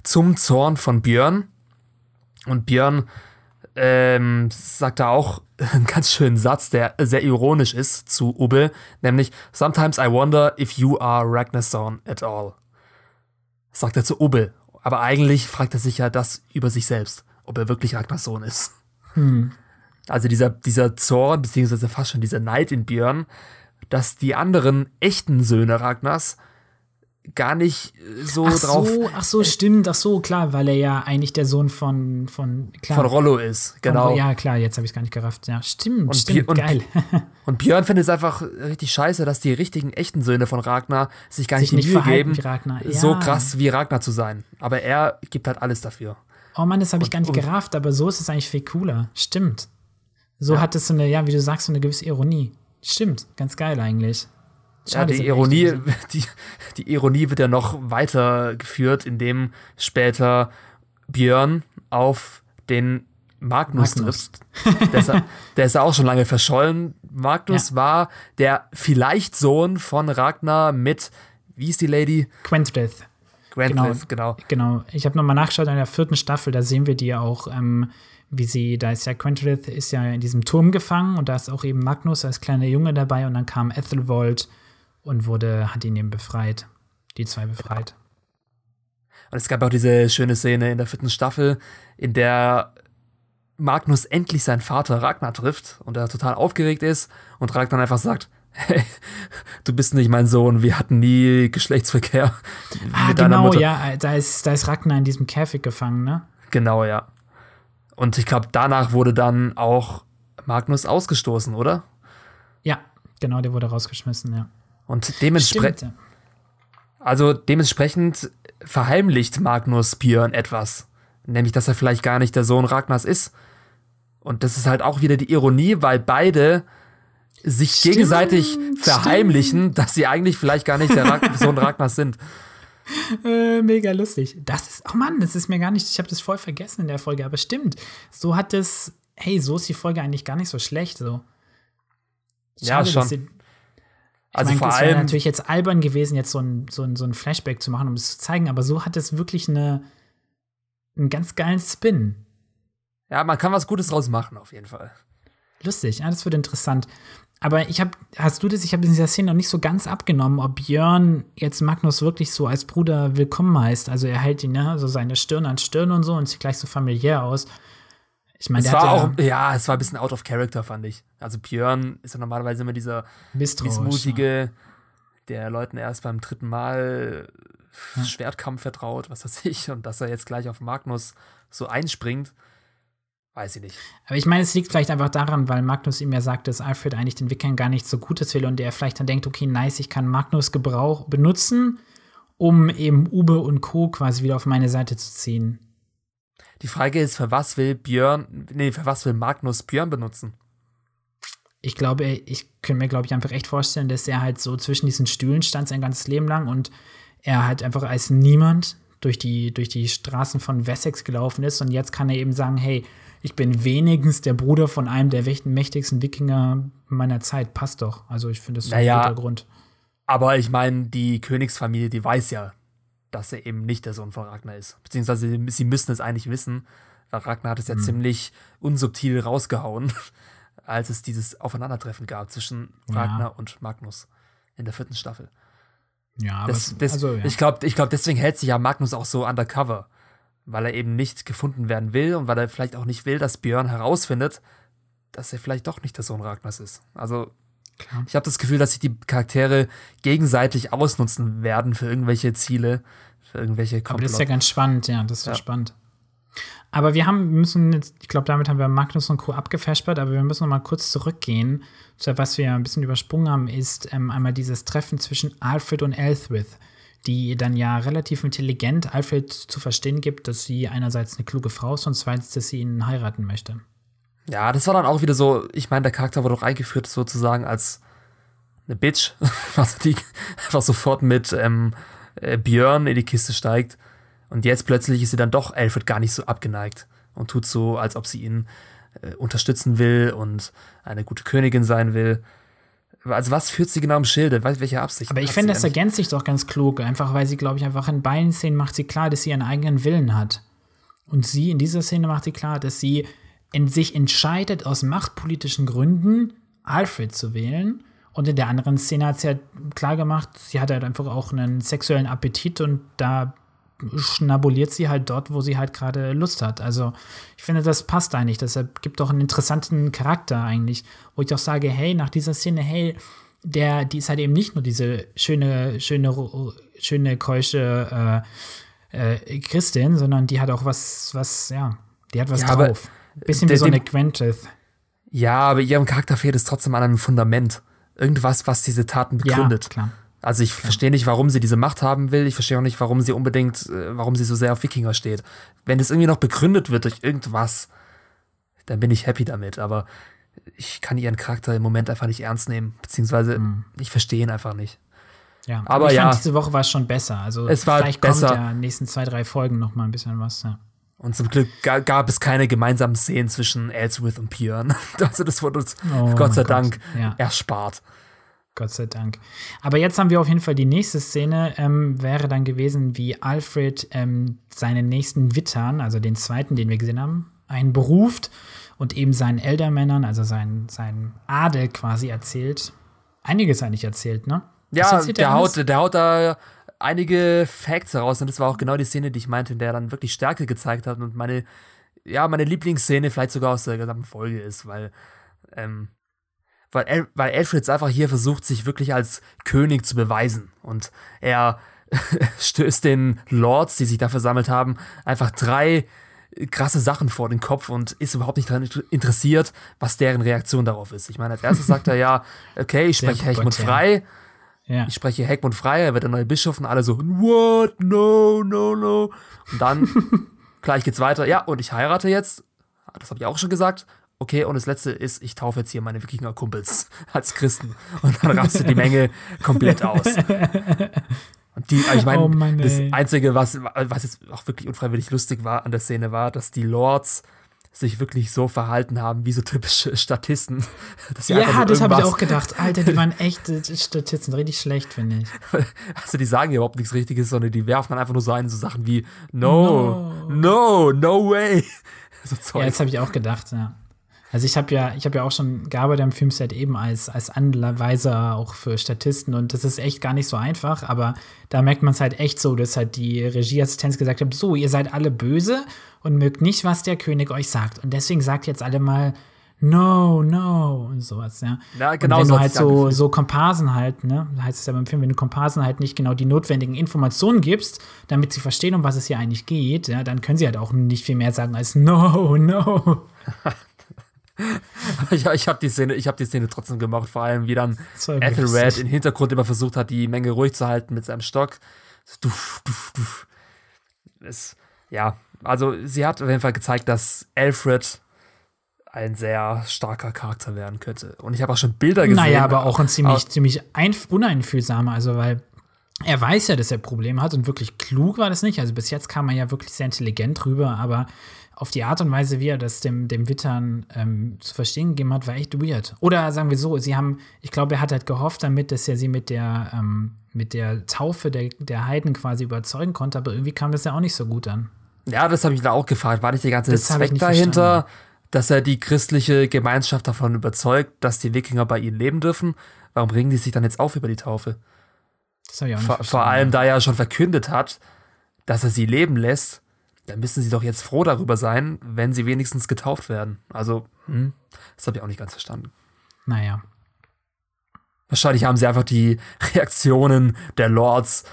zum Zorn von Björn. Und Björn ähm, sagt da auch einen ganz schönen Satz, der sehr ironisch ist zu Ubbe, nämlich Sometimes I wonder if you are Ragnarson at all. sagt er zu Ubbe. Aber eigentlich fragt er sich ja das über sich selbst, ob er wirklich Ragnars Sohn ist. Hm. Also dieser, dieser Zorn, beziehungsweise fast schon dieser Neid in Björn, dass die anderen echten Söhne Ragnars gar nicht äh, so ach drauf. So, ach so, stimmt, ach so, klar, weil er ja eigentlich der Sohn von, von, klar, von Rollo ist, genau. Von, ja, klar, jetzt habe ich es gar nicht gerafft. Ja, stimmt, und stimmt, und, geil. und Björn findet es einfach richtig scheiße, dass die richtigen, echten Söhne von Ragnar sich gar sich nicht die Mühe geben, ja. so krass wie Ragnar zu sein. Aber er gibt halt alles dafür. Oh Mann, das habe ich gar nicht gerafft, aber so ist es eigentlich viel cooler. Stimmt. So ja. hat es so eine, ja, wie du sagst, so eine gewisse Ironie. Stimmt, ganz geil eigentlich. Schade, ja, die Ironie, die, die Ironie wird ja noch weiter geführt, indem später Björn auf den Magnus, Magnus. trifft. Der ist, der ist ja auch schon lange verschollen. Magnus ja. war der vielleicht Sohn von Ragnar mit, wie ist die Lady? Quenthrith. Quenthrith, genau. Genau. genau. Ich habe nochmal nachgeschaut in der vierten Staffel, da sehen wir die auch, ähm, wie sie, da ist ja Quenthrith ist ja in diesem Turm gefangen und da ist auch eben Magnus als kleiner Junge dabei und dann kam Ethelwold und wurde, hat ihn eben befreit. Die zwei befreit. Und es gab auch diese schöne Szene in der vierten Staffel, in der Magnus endlich seinen Vater Ragnar trifft und er total aufgeregt ist und Ragnar einfach sagt, hey, du bist nicht mein Sohn, wir hatten nie Geschlechtsverkehr ah, mit deiner genau, Mutter. ja, da ist, da ist Ragnar in diesem Käfig gefangen, ne? Genau, ja. Und ich glaube, danach wurde dann auch Magnus ausgestoßen, oder? Ja, genau, der wurde rausgeschmissen, ja. Und dementsprechend. Also dementsprechend verheimlicht Magnus Björn etwas. Nämlich, dass er vielleicht gar nicht der Sohn Ragnars ist. Und das ist halt auch wieder die Ironie, weil beide sich stimmt, gegenseitig verheimlichen, stimmt. dass sie eigentlich vielleicht gar nicht der Rag Sohn Ragnars sind. Äh, mega lustig. Das ist, oh Mann, das ist mir gar nicht, ich habe das voll vergessen in der Folge, aber stimmt. So hat es, hey, so ist die Folge eigentlich gar nicht so schlecht. So. Schade, ja, schon. Sie, also ich mein, vor allem. Es wäre natürlich jetzt albern gewesen, jetzt so ein, so, ein, so ein Flashback zu machen, um es zu zeigen, aber so hat es wirklich eine, einen ganz geilen Spin. Ja, man kann was Gutes draus machen, auf jeden Fall. Lustig, ja, das wird interessant. Aber ich habe, hast du das, ich habe in dieser Szene noch nicht so ganz abgenommen, ob Björn jetzt Magnus wirklich so als Bruder willkommen heißt. Also er hält ihn, ne, so seine Stirn an Stirn und so und sieht gleich so familiär aus. Ich meine, es war auch, ja, es war ein bisschen out of character, fand ich. Also Björn ist ja normalerweise immer dieser missmutige, ja. der Leuten erst beim dritten Mal ja. Schwertkampf vertraut, was weiß ich, und dass er jetzt gleich auf Magnus so einspringt, weiß ich nicht. Aber ich meine, es liegt vielleicht einfach daran, weil Magnus ihm ja sagt, dass Alfred eigentlich den Wickeln gar nichts so Gutes will und er vielleicht dann denkt, okay, nice, ich kann Magnus Gebrauch benutzen, um eben Ube und Co. quasi wieder auf meine Seite zu ziehen. Die Frage ist, für was will Björn, nee, für was will Magnus Björn benutzen? Ich glaube, ich könnte mir, glaube ich, einfach echt vorstellen, dass er halt so zwischen diesen Stühlen stand sein ganzes Leben lang und er halt einfach als niemand durch die, durch die Straßen von Wessex gelaufen ist und jetzt kann er eben sagen, hey, ich bin wenigstens der Bruder von einem der mächtigsten Wikinger meiner Zeit. Passt doch. Also ich finde das so naja, ein guter Grund. Aber ich meine, die Königsfamilie, die weiß ja, dass er eben nicht der Sohn von Ragnar ist. Beziehungsweise sie müssen es eigentlich wissen, weil Ragnar hat es ja mhm. ziemlich unsubtil rausgehauen, als es dieses Aufeinandertreffen gab zwischen Ragnar ja. und Magnus in der vierten Staffel. Ja, aber das, das, also, ja. ich glaube, ich glaub, deswegen hält sich ja Magnus auch so undercover, weil er eben nicht gefunden werden will und weil er vielleicht auch nicht will, dass Björn herausfindet, dass er vielleicht doch nicht der Sohn Ragnars ist. Also Klar. Ich habe das Gefühl, dass sich die Charaktere gegenseitig ausnutzen werden für irgendwelche Ziele, für irgendwelche Komplott. Aber das ist ja ganz spannend, ja, das ist ja, ja spannend. Aber wir haben, müssen jetzt, ich glaube, damit haben wir Magnus und Co. abgefespert, aber wir müssen noch mal kurz zurückgehen. Zu was wir ein bisschen übersprungen haben, ist ähm, einmal dieses Treffen zwischen Alfred und Elthwith, die dann ja relativ intelligent Alfred zu verstehen gibt, dass sie einerseits eine kluge Frau ist und zweitens, dass sie ihn heiraten möchte. Ja, das war dann auch wieder so, ich meine, der Charakter wurde auch eingeführt sozusagen als eine Bitch, also die einfach sofort mit ähm, äh, Björn in die Kiste steigt. Und jetzt plötzlich ist sie dann doch Alfred gar nicht so abgeneigt und tut so, als ob sie ihn äh, unterstützen will und eine gute Königin sein will. Also was führt sie genau im Schilde? Welche Absicht? Aber ich finde, das ergänzt sich doch ganz klug, einfach weil sie, glaube ich, einfach in beiden Szenen macht sie klar, dass sie ihren eigenen Willen hat. Und sie in dieser Szene macht sie klar, dass sie in sich entscheidet, aus machtpolitischen Gründen Alfred zu wählen. Und in der anderen Szene hat sie halt klar gemacht, sie hat halt einfach auch einen sexuellen Appetit und da schnabuliert sie halt dort, wo sie halt gerade Lust hat. Also ich finde, das passt eigentlich. Deshalb gibt doch einen interessanten Charakter eigentlich, wo ich auch sage, hey, nach dieser Szene, hey, der, die ist halt eben nicht nur diese schöne, schöne, schöne, keusche äh, äh, Christin, sondern die hat auch was, was, ja, die hat was ja, drauf. Bisschen wie so eine Quentith. Ja, aber ihrem Charakter fehlt es trotzdem an einem Fundament. Irgendwas, was diese Taten begründet. Ja, klar. Also ich verstehe nicht, warum sie diese Macht haben will. Ich verstehe auch nicht, warum sie unbedingt, äh, warum sie so sehr auf Wikinger steht. Wenn das irgendwie noch begründet wird durch irgendwas, dann bin ich happy damit. Aber ich kann ihren Charakter im Moment einfach nicht ernst nehmen. Beziehungsweise mhm. ich verstehe ihn einfach nicht. Ja, aber, aber ich ja, fand, diese Woche war es schon besser. Also es war vielleicht besser. kommt ja in den nächsten zwei, drei Folgen noch mal ein bisschen was. Ja. Und zum Glück gab es keine gemeinsamen Szenen zwischen Ellsworth und Björn. Also das wurde uns oh Gott sei Dank ja. erspart. Gott sei Dank. Aber jetzt haben wir auf jeden Fall die nächste Szene, ähm, wäre dann gewesen, wie Alfred ähm, seinen nächsten Wittern, also den zweiten, den wir gesehen haben, einberuft und eben seinen Eldermännern, also seinen, seinen Adel quasi erzählt. Einiges eigentlich erzählt, ne? Ja, der haut, der haut da einige Facts heraus und das war auch genau die Szene, die ich meinte, in der er dann wirklich Stärke gezeigt hat und meine, ja, meine Lieblingsszene vielleicht sogar aus der gesamten Folge ist, weil, ähm, weil, El weil Alfred einfach hier versucht, sich wirklich als König zu beweisen und er stößt den Lords, die sich da versammelt haben, einfach drei krasse Sachen vor den Kopf und ist überhaupt nicht daran interessiert, was deren Reaktion darauf ist. Ich meine, als erstes sagt er ja, okay, ich spreche Hechmund frei. Ja. Ich spreche Heckmund frei, er wird der neue Bischof und alle so, what? No, no, no. Und dann, gleich geht's weiter. Ja, und ich heirate jetzt. Das habe ich auch schon gesagt. Okay, und das letzte ist, ich taufe jetzt hier meine Wikinger-Kumpels als Christen. Und dann rastet die Menge komplett aus. Und die, ich meine, oh das Einzige, was, was jetzt auch wirklich unfreiwillig lustig war an der Szene, war, dass die Lords sich wirklich so verhalten haben wie so typische Statisten. ja, das habe ich auch gedacht. Alter, die waren echt Statisten, richtig schlecht, finde ich. Also die sagen ja überhaupt nichts Richtiges, sondern die werfen dann einfach nur so ein, so Sachen wie No, no, no, no way. So ja, das habe ich auch gedacht, ja. Also ich habe ja, ich habe ja auch schon gearbeitet am Filmset eben als, als Anweiser auch für Statisten und das ist echt gar nicht so einfach, aber da merkt man es halt echt so, dass halt die Regieassistenz gesagt hat, so, ihr seid alle böse und mögt nicht, was der König euch sagt. Und deswegen sagt jetzt alle mal, no, no und sowas, ja. Ja, genau. Und wenn du halt so, so Komparsen halt, ne, heißt es ja beim Film, wenn du Komparsen halt nicht genau die notwendigen Informationen gibst, damit sie verstehen, um was es hier eigentlich geht, ja, dann können sie halt auch nicht viel mehr sagen als no, no. ich, ich habe die Szene, ich habe die Szene trotzdem gemacht, vor allem wie dann Ethelred im Hintergrund immer versucht hat, die Menge ruhig zu halten mit seinem Stock. Duff, duff, duff. Es, ja, also sie hat auf jeden Fall gezeigt, dass Alfred ein sehr starker Charakter werden könnte. Und ich habe auch schon Bilder gesehen. Naja, aber auch ein ziemlich, ziemlich uneinfühlsamer, also weil er weiß ja, dass er Probleme hat und wirklich klug war das nicht. Also bis jetzt kam er ja wirklich sehr intelligent rüber, aber auf die Art und Weise, wie er das dem, dem Wittern ähm, zu verstehen gegeben hat, war echt weird. Oder sagen wir so, sie haben, ich glaube, er hat halt gehofft damit, dass er sie mit der, ähm, mit der Taufe der, der Heiden quasi überzeugen konnte, aber irgendwie kam das ja auch nicht so gut an. Ja, das habe ich da auch gefragt. War nicht der ganze das Zweck dahinter, dass er die christliche Gemeinschaft davon überzeugt, dass die Wikinger bei ihnen leben dürfen? Warum bringen die sich dann jetzt auf über die Taufe? Das habe ich auch nicht vor, vor allem, da er schon verkündet hat, dass er sie leben lässt dann müssen sie doch jetzt froh darüber sein, wenn sie wenigstens getauft werden. Also, hm, das habe ich auch nicht ganz verstanden. Naja. Wahrscheinlich haben sie einfach die Reaktionen der Lords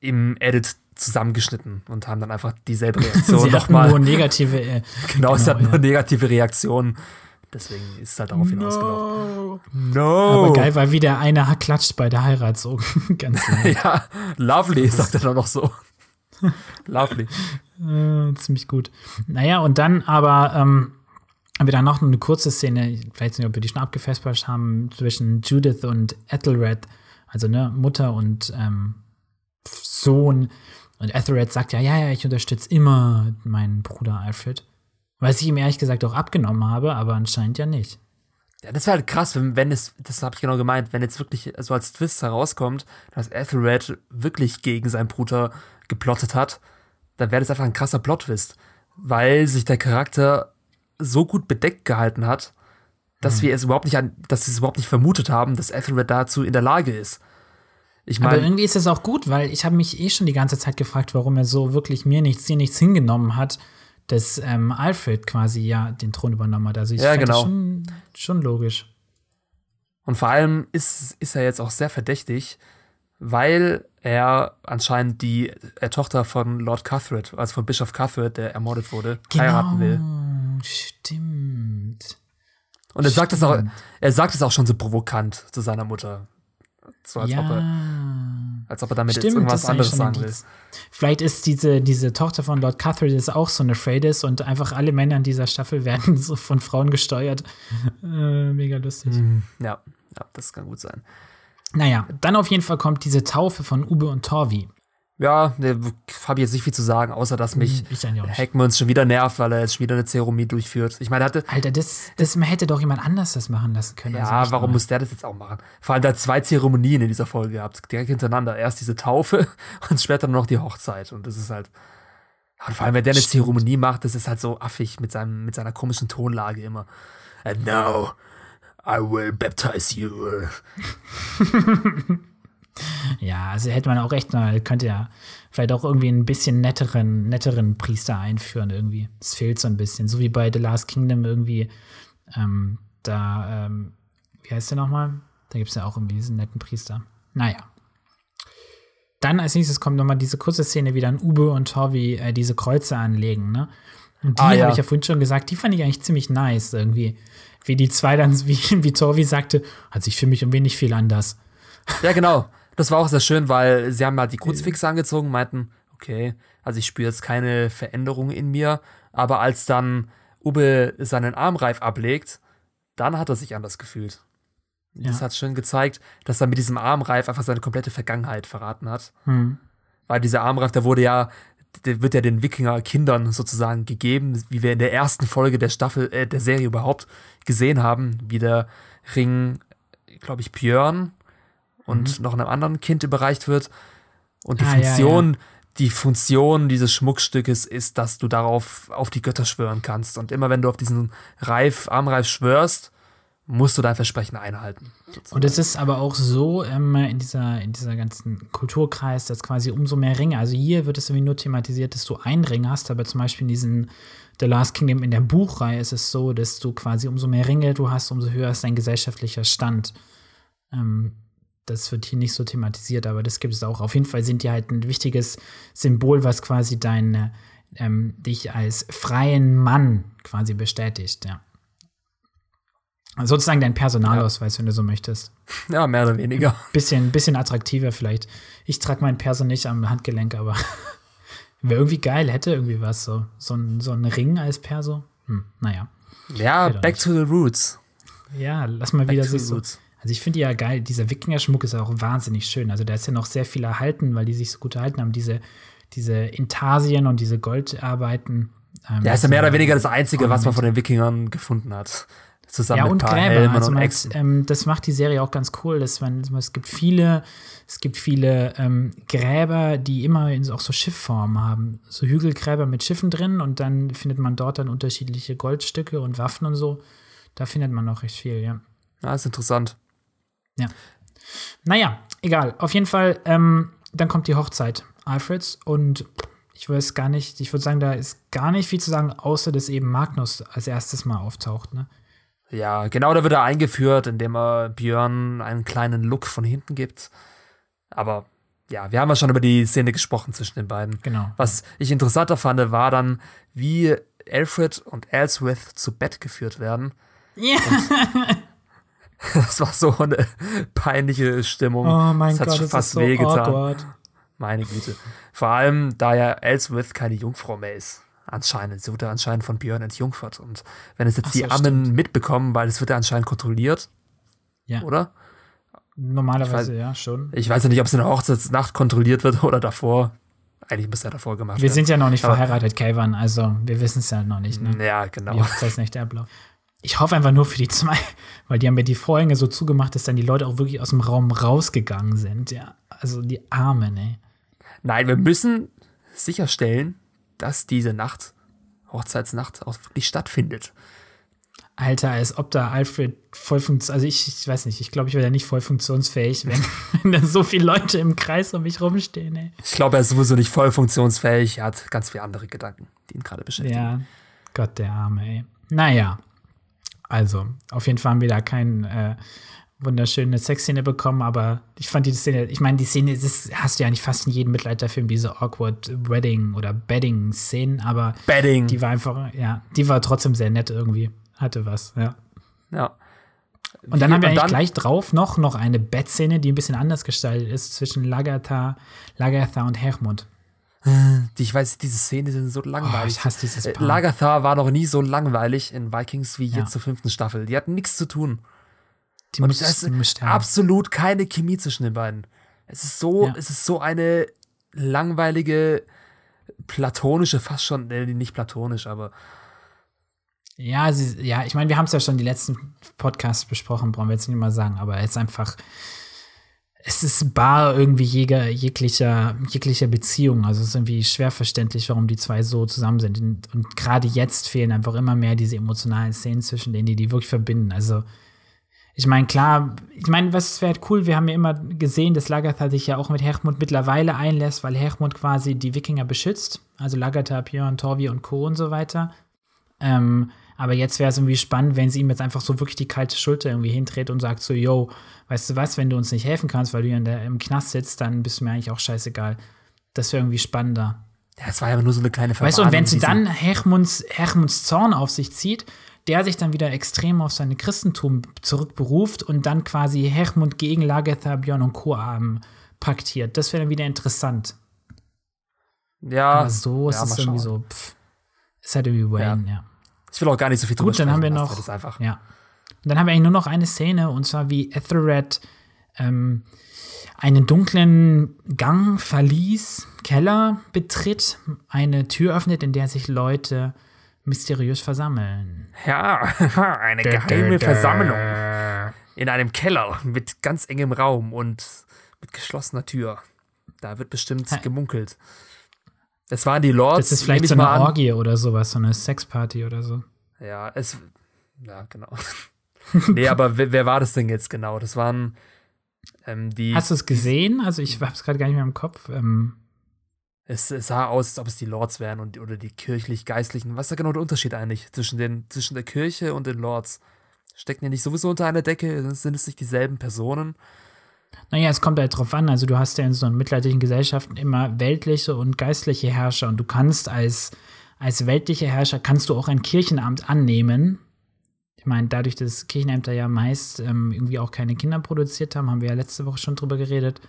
im Edit zusammengeschnitten und haben dann einfach dieselbe Reaktion nochmal. Nur negative. Äh, genau, genau, es hat ja. nur negative Reaktionen. Deswegen ist es halt darauf hinausgelaufen. No. no. Aber geil, weil wieder einer klatscht bei der Heirat so. Ganz ja, lovely, sagt er dann noch so. lovely. Äh, ziemlich gut. Naja, und dann aber ähm, haben wir dann noch eine kurze Szene, vielleicht nicht, ob wir die schon abgefespert haben, zwischen Judith und Ethelred, also ne, Mutter und ähm, Sohn. Und Ethelred sagt ja, ja, ja, ich unterstütze immer meinen Bruder Alfred. Was ich ihm ehrlich gesagt auch abgenommen habe, aber anscheinend ja nicht. Ja, das wäre halt krass, wenn, wenn es, das habe ich genau gemeint, wenn jetzt wirklich so als Twist herauskommt, dass Ethelred wirklich gegen seinen Bruder geplottet hat, dann wäre das einfach ein krasser Plot-Twist. Weil sich der Charakter so gut bedeckt gehalten hat, dass hm. wir es überhaupt nicht an, dass sie es überhaupt nicht vermutet haben, dass Ethelred dazu in der Lage ist. Ich mein, Aber irgendwie ist es auch gut, weil ich habe mich eh schon die ganze Zeit gefragt, warum er so wirklich mir nichts, dir nichts hingenommen hat, dass ähm, Alfred quasi ja den Thron übernommen hat. Also ich ja, genau. schon, schon logisch. Und vor allem ist, ist er jetzt auch sehr verdächtig, weil er anscheinend die äh, Tochter von Lord Cuthred, also von Bischof Cuthred, der ermordet wurde, genau, heiraten will. Stimmt. Und er sagt es auch, er sagt es auch schon so provokant zu seiner Mutter. So als, ja. ob, er, als ob er damit Stimmt, jetzt irgendwas anderes sagen will. Vielleicht ist diese, diese Tochter von Lord Cuthred ist auch so eine Freydis und einfach alle Männer in dieser Staffel werden so von Frauen gesteuert. Äh, mega lustig. Mhm. Ja, ja, das kann gut sein. Naja, dann auf jeden Fall kommt diese Taufe von Ube und Torvi. Ja, ne, habe ich jetzt nicht viel zu sagen, außer dass mich hm, Hackmans schon wieder nervt, weil er jetzt schon wieder eine Zeremonie durchführt. Ich meine, hatte. Alter, das, das hätte doch jemand anders das machen lassen können. Ja, also warum muss der das jetzt auch machen? Vor allem, hat zwei Zeremonien in dieser Folge gehabt, direkt hintereinander. Erst diese Taufe und später noch die Hochzeit. Und das ist halt. Und vor allem, wenn der eine Stimmt. Zeremonie macht, das ist halt so affig mit, seinem, mit seiner komischen Tonlage immer. And now, I will baptize you. Ja, also hätte man auch echt mal, könnte ja vielleicht auch irgendwie ein bisschen netteren, netteren Priester einführen irgendwie. Es fehlt so ein bisschen. So wie bei The Last Kingdom irgendwie, ähm, da, ähm, wie heißt der nochmal? Da gibt es ja auch irgendwie diesen netten Priester. Naja. Dann als nächstes kommt nochmal diese kurze Szene, wie dann Ube und Torvi äh, diese Kreuze anlegen, ne? Und die ah, ja. habe ich ja vorhin schon gesagt, die fand ich eigentlich ziemlich nice irgendwie. Wie die zwei dann, wie, wie Torvi sagte, hat sich für mich um wenig viel anders. Ja, genau. Das war auch sehr schön, weil sie haben halt die Kruzfixe angezogen, meinten, okay, also ich spüre jetzt keine Veränderung in mir, aber als dann Ube seinen Armreif ablegt, dann hat er sich anders gefühlt. Ja. Das hat schön gezeigt, dass er mit diesem Armreif einfach seine komplette Vergangenheit verraten hat. Hm. Weil dieser Armreif, der wurde ja, wird ja den Wikinger-Kindern sozusagen gegeben, wie wir in der ersten Folge der Staffel, äh, der Serie überhaupt gesehen haben, wie der Ring, glaube ich, Björn und mhm. noch einem anderen Kind überreicht wird. Und die ah, Funktion, ja, ja. die Funktion dieses Schmuckstückes ist, dass du darauf auf die Götter schwören kannst. Und immer wenn du auf diesen Reif, Armreif schwörst, musst du dein Versprechen einhalten. Sozusagen. Und es ist aber auch so ähm, in, dieser, in dieser ganzen Kulturkreis, dass quasi umso mehr Ringe, also hier wird es irgendwie nur thematisiert, dass du einen Ring hast, aber zum Beispiel in diesen The Last Kingdom in der Buchreihe ist es so, dass du quasi umso mehr Ringe du hast, umso höher ist dein gesellschaftlicher Stand. Ähm, das wird hier nicht so thematisiert, aber das gibt es auch. Auf jeden Fall sind die halt ein wichtiges Symbol, was quasi deine, ähm, dich als freien Mann quasi bestätigt, ja. Sozusagen dein Personalausweis, ja. wenn du so möchtest. Ja, mehr oder weniger. Bisschen, bisschen attraktiver vielleicht. Ich trage meinen Perso nicht am Handgelenk, aber wäre irgendwie geil, hätte irgendwie was so. So ein, so ein Ring als Perso. Hm, naja. Ja, back to the roots. Ja, lass mal back wieder sich so. Also ich finde ja geil, dieser Wikinger-Schmuck ist auch wahnsinnig schön. Also da ist ja noch sehr viel erhalten, weil die sich so gut erhalten haben. Diese, diese Intarsien und diese Goldarbeiten. Ähm, ja, ist ja mehr oder weniger das Einzige, was man von den Wikingern gefunden hat. Zusammen ja, und Gräber. Also man, ähm, das macht die Serie auch ganz cool. Dass man, es gibt viele, es gibt viele ähm, Gräber, die immer auch so Schiffformen haben. So Hügelgräber mit Schiffen drin und dann findet man dort dann unterschiedliche Goldstücke und Waffen und so. Da findet man noch recht viel, ja. Ja, ist interessant. Ja. Naja, egal. Auf jeden Fall, ähm, dann kommt die Hochzeit Alfreds und ich weiß gar nicht, ich würde sagen, da ist gar nicht viel zu sagen, außer dass eben Magnus als erstes Mal auftaucht, ne? Ja, genau, da wird er eingeführt, indem er Björn einen kleinen Look von hinten gibt. Aber ja, wir haben ja schon über die Szene gesprochen zwischen den beiden. Genau. Was ich interessanter fand, war dann, wie Alfred und Elswith zu Bett geführt werden. Ja. Das war so eine peinliche Stimmung. Oh mein das hat Gott, schon fast so wehgetan. Meine Güte. Vor allem, da ja Ellsworth keine Jungfrau mehr ist. Anscheinend. Sie wurde anscheinend von Björn entjungfert. Und wenn es jetzt so, die Ammen stimmt. mitbekommen, weil es wird ja anscheinend kontrolliert. Ja. Oder? Normalerweise, weiß, ja, schon. Ich weiß ja nicht, ob es in der Hochzeitsnacht kontrolliert wird oder davor. Eigentlich muss er davor gemacht werden. Wir sind ja noch nicht Aber verheiratet, Kayvan, also wir wissen es ja noch nicht. Ne? Ja, genau. Wie Hochzeitsnächte ablaufen. Ich hoffe einfach nur für die zwei, weil die haben ja die Vorhänge so zugemacht, dass dann die Leute auch wirklich aus dem Raum rausgegangen sind. Ja, also die Armen, ey. Nein, wir müssen sicherstellen, dass diese Nacht, Hochzeitsnacht, auch wirklich stattfindet. Alter, als ob da Alfred voll funktioniert. Also ich, ich, weiß nicht, ich glaube, ich wäre ja nicht voll funktionsfähig, wenn, wenn da so viele Leute im Kreis um mich rumstehen. Ey. Ich glaube, er ist sowieso nicht voll funktionsfähig. Er hat ganz viele andere Gedanken, die ihn gerade beschäftigen. Ja, Gott der Arme, ey. Naja, also, auf jeden Fall haben wir da keine äh, wunderschöne Sexszene bekommen, aber ich fand die Szene, ich meine, die Szene, das hast du ja nicht fast in jedem Mittelalterfilm, diese awkward Wedding oder Bedding-Szenen, aber Bedding. die war einfach, ja, die war trotzdem sehr nett irgendwie hatte was, ja. Ja. Und dann Wie, haben wir eigentlich gleich drauf noch, noch eine Bettszene, die ein bisschen anders gestaltet ist, zwischen Lagatha, Lagatha und Hermund. Ich weiß, diese Szene sind so langweilig. Oh, ich hasse dieses äh, Paar. Lagatha war noch nie so langweilig in Vikings wie ja. jetzt zur fünften Staffel. Die hatten nichts zu tun. Die und es ist absolut keine Chemie zwischen den beiden. Es ist so, ja. es ist so eine langweilige, platonische, fast schon, nicht platonisch, aber ja, sie, ja, ich meine, wir haben es ja schon die letzten Podcasts besprochen, brauchen wir jetzt nicht mal sagen, aber es ist einfach, es ist bar irgendwie jeger, jeglicher, jeglicher Beziehung. Also es ist irgendwie schwer verständlich, warum die zwei so zusammen sind. Und, und gerade jetzt fehlen einfach immer mehr diese emotionalen Szenen zwischen denen, die die wirklich verbinden. Also ich meine, klar, ich meine, was wäre halt cool, wir haben ja immer gesehen, dass Lagatha sich ja auch mit Hermund mittlerweile einlässt, weil Hermund quasi die Wikinger beschützt. Also Lagatha, Björn, Torvi und Co. und so weiter. Ähm, aber jetzt wäre es irgendwie spannend, wenn sie ihm jetzt einfach so wirklich die kalte Schulter irgendwie hindreht und sagt so, yo, weißt du was, wenn du uns nicht helfen kannst, weil du hier der, im Knast sitzt, dann bist du mir eigentlich auch scheißegal. Das wäre irgendwie spannender. Ja, es war ja nur so eine kleine Verwarnung. Weißt du, und wenn sie dann Hermunds, Hermunds Zorn auf sich zieht, der sich dann wieder extrem auf seine Christentum zurückberuft und dann quasi Hermund gegen Lagetha, Björn und Co. Paktiert. Das wäre dann wieder interessant. Ja. Aber so ist ja, es irgendwie so, pff, ist halt irgendwie Wayne, ja. ja. Ich will auch gar nicht so viel drüber Gut, dann haben wir noch. Das einfach. Ja. Und dann haben wir eigentlich nur noch eine Szene, und zwar wie Ethelred ähm, einen dunklen Gang, Verlies, Keller betritt, eine Tür öffnet, in der sich Leute mysteriös versammeln. Ja, eine geheime Versammlung. In einem Keller mit ganz engem Raum und mit geschlossener Tür. Da wird bestimmt gemunkelt. Das waren die Lords. Das ist vielleicht so eine Orgie oder sowas, so eine Sexparty oder so. Ja, es. Ja, genau. nee, aber wer, wer, war das denn jetzt genau? Das waren ähm, die. Hast du es gesehen? Also, ich hab's gerade gar nicht mehr im Kopf. Ähm. Es, es, sah aus, als ob es die Lords wären und, oder die kirchlich-geistlichen. Was ist da genau der Unterschied eigentlich zwischen, den, zwischen der Kirche und den Lords? Stecken die nicht sowieso unter einer Decke? Sind es nicht dieselben Personen? Naja, es kommt halt drauf an. Also, du hast ja in so mittelalterlichen Gesellschaften immer weltliche und geistliche Herrscher und du kannst als, als weltlicher Herrscher kannst du auch ein Kirchenamt annehmen. Ich meine, dadurch, dass Kirchenämter ja meist ähm, irgendwie auch keine Kinder produziert haben, haben wir ja letzte Woche schon drüber geredet,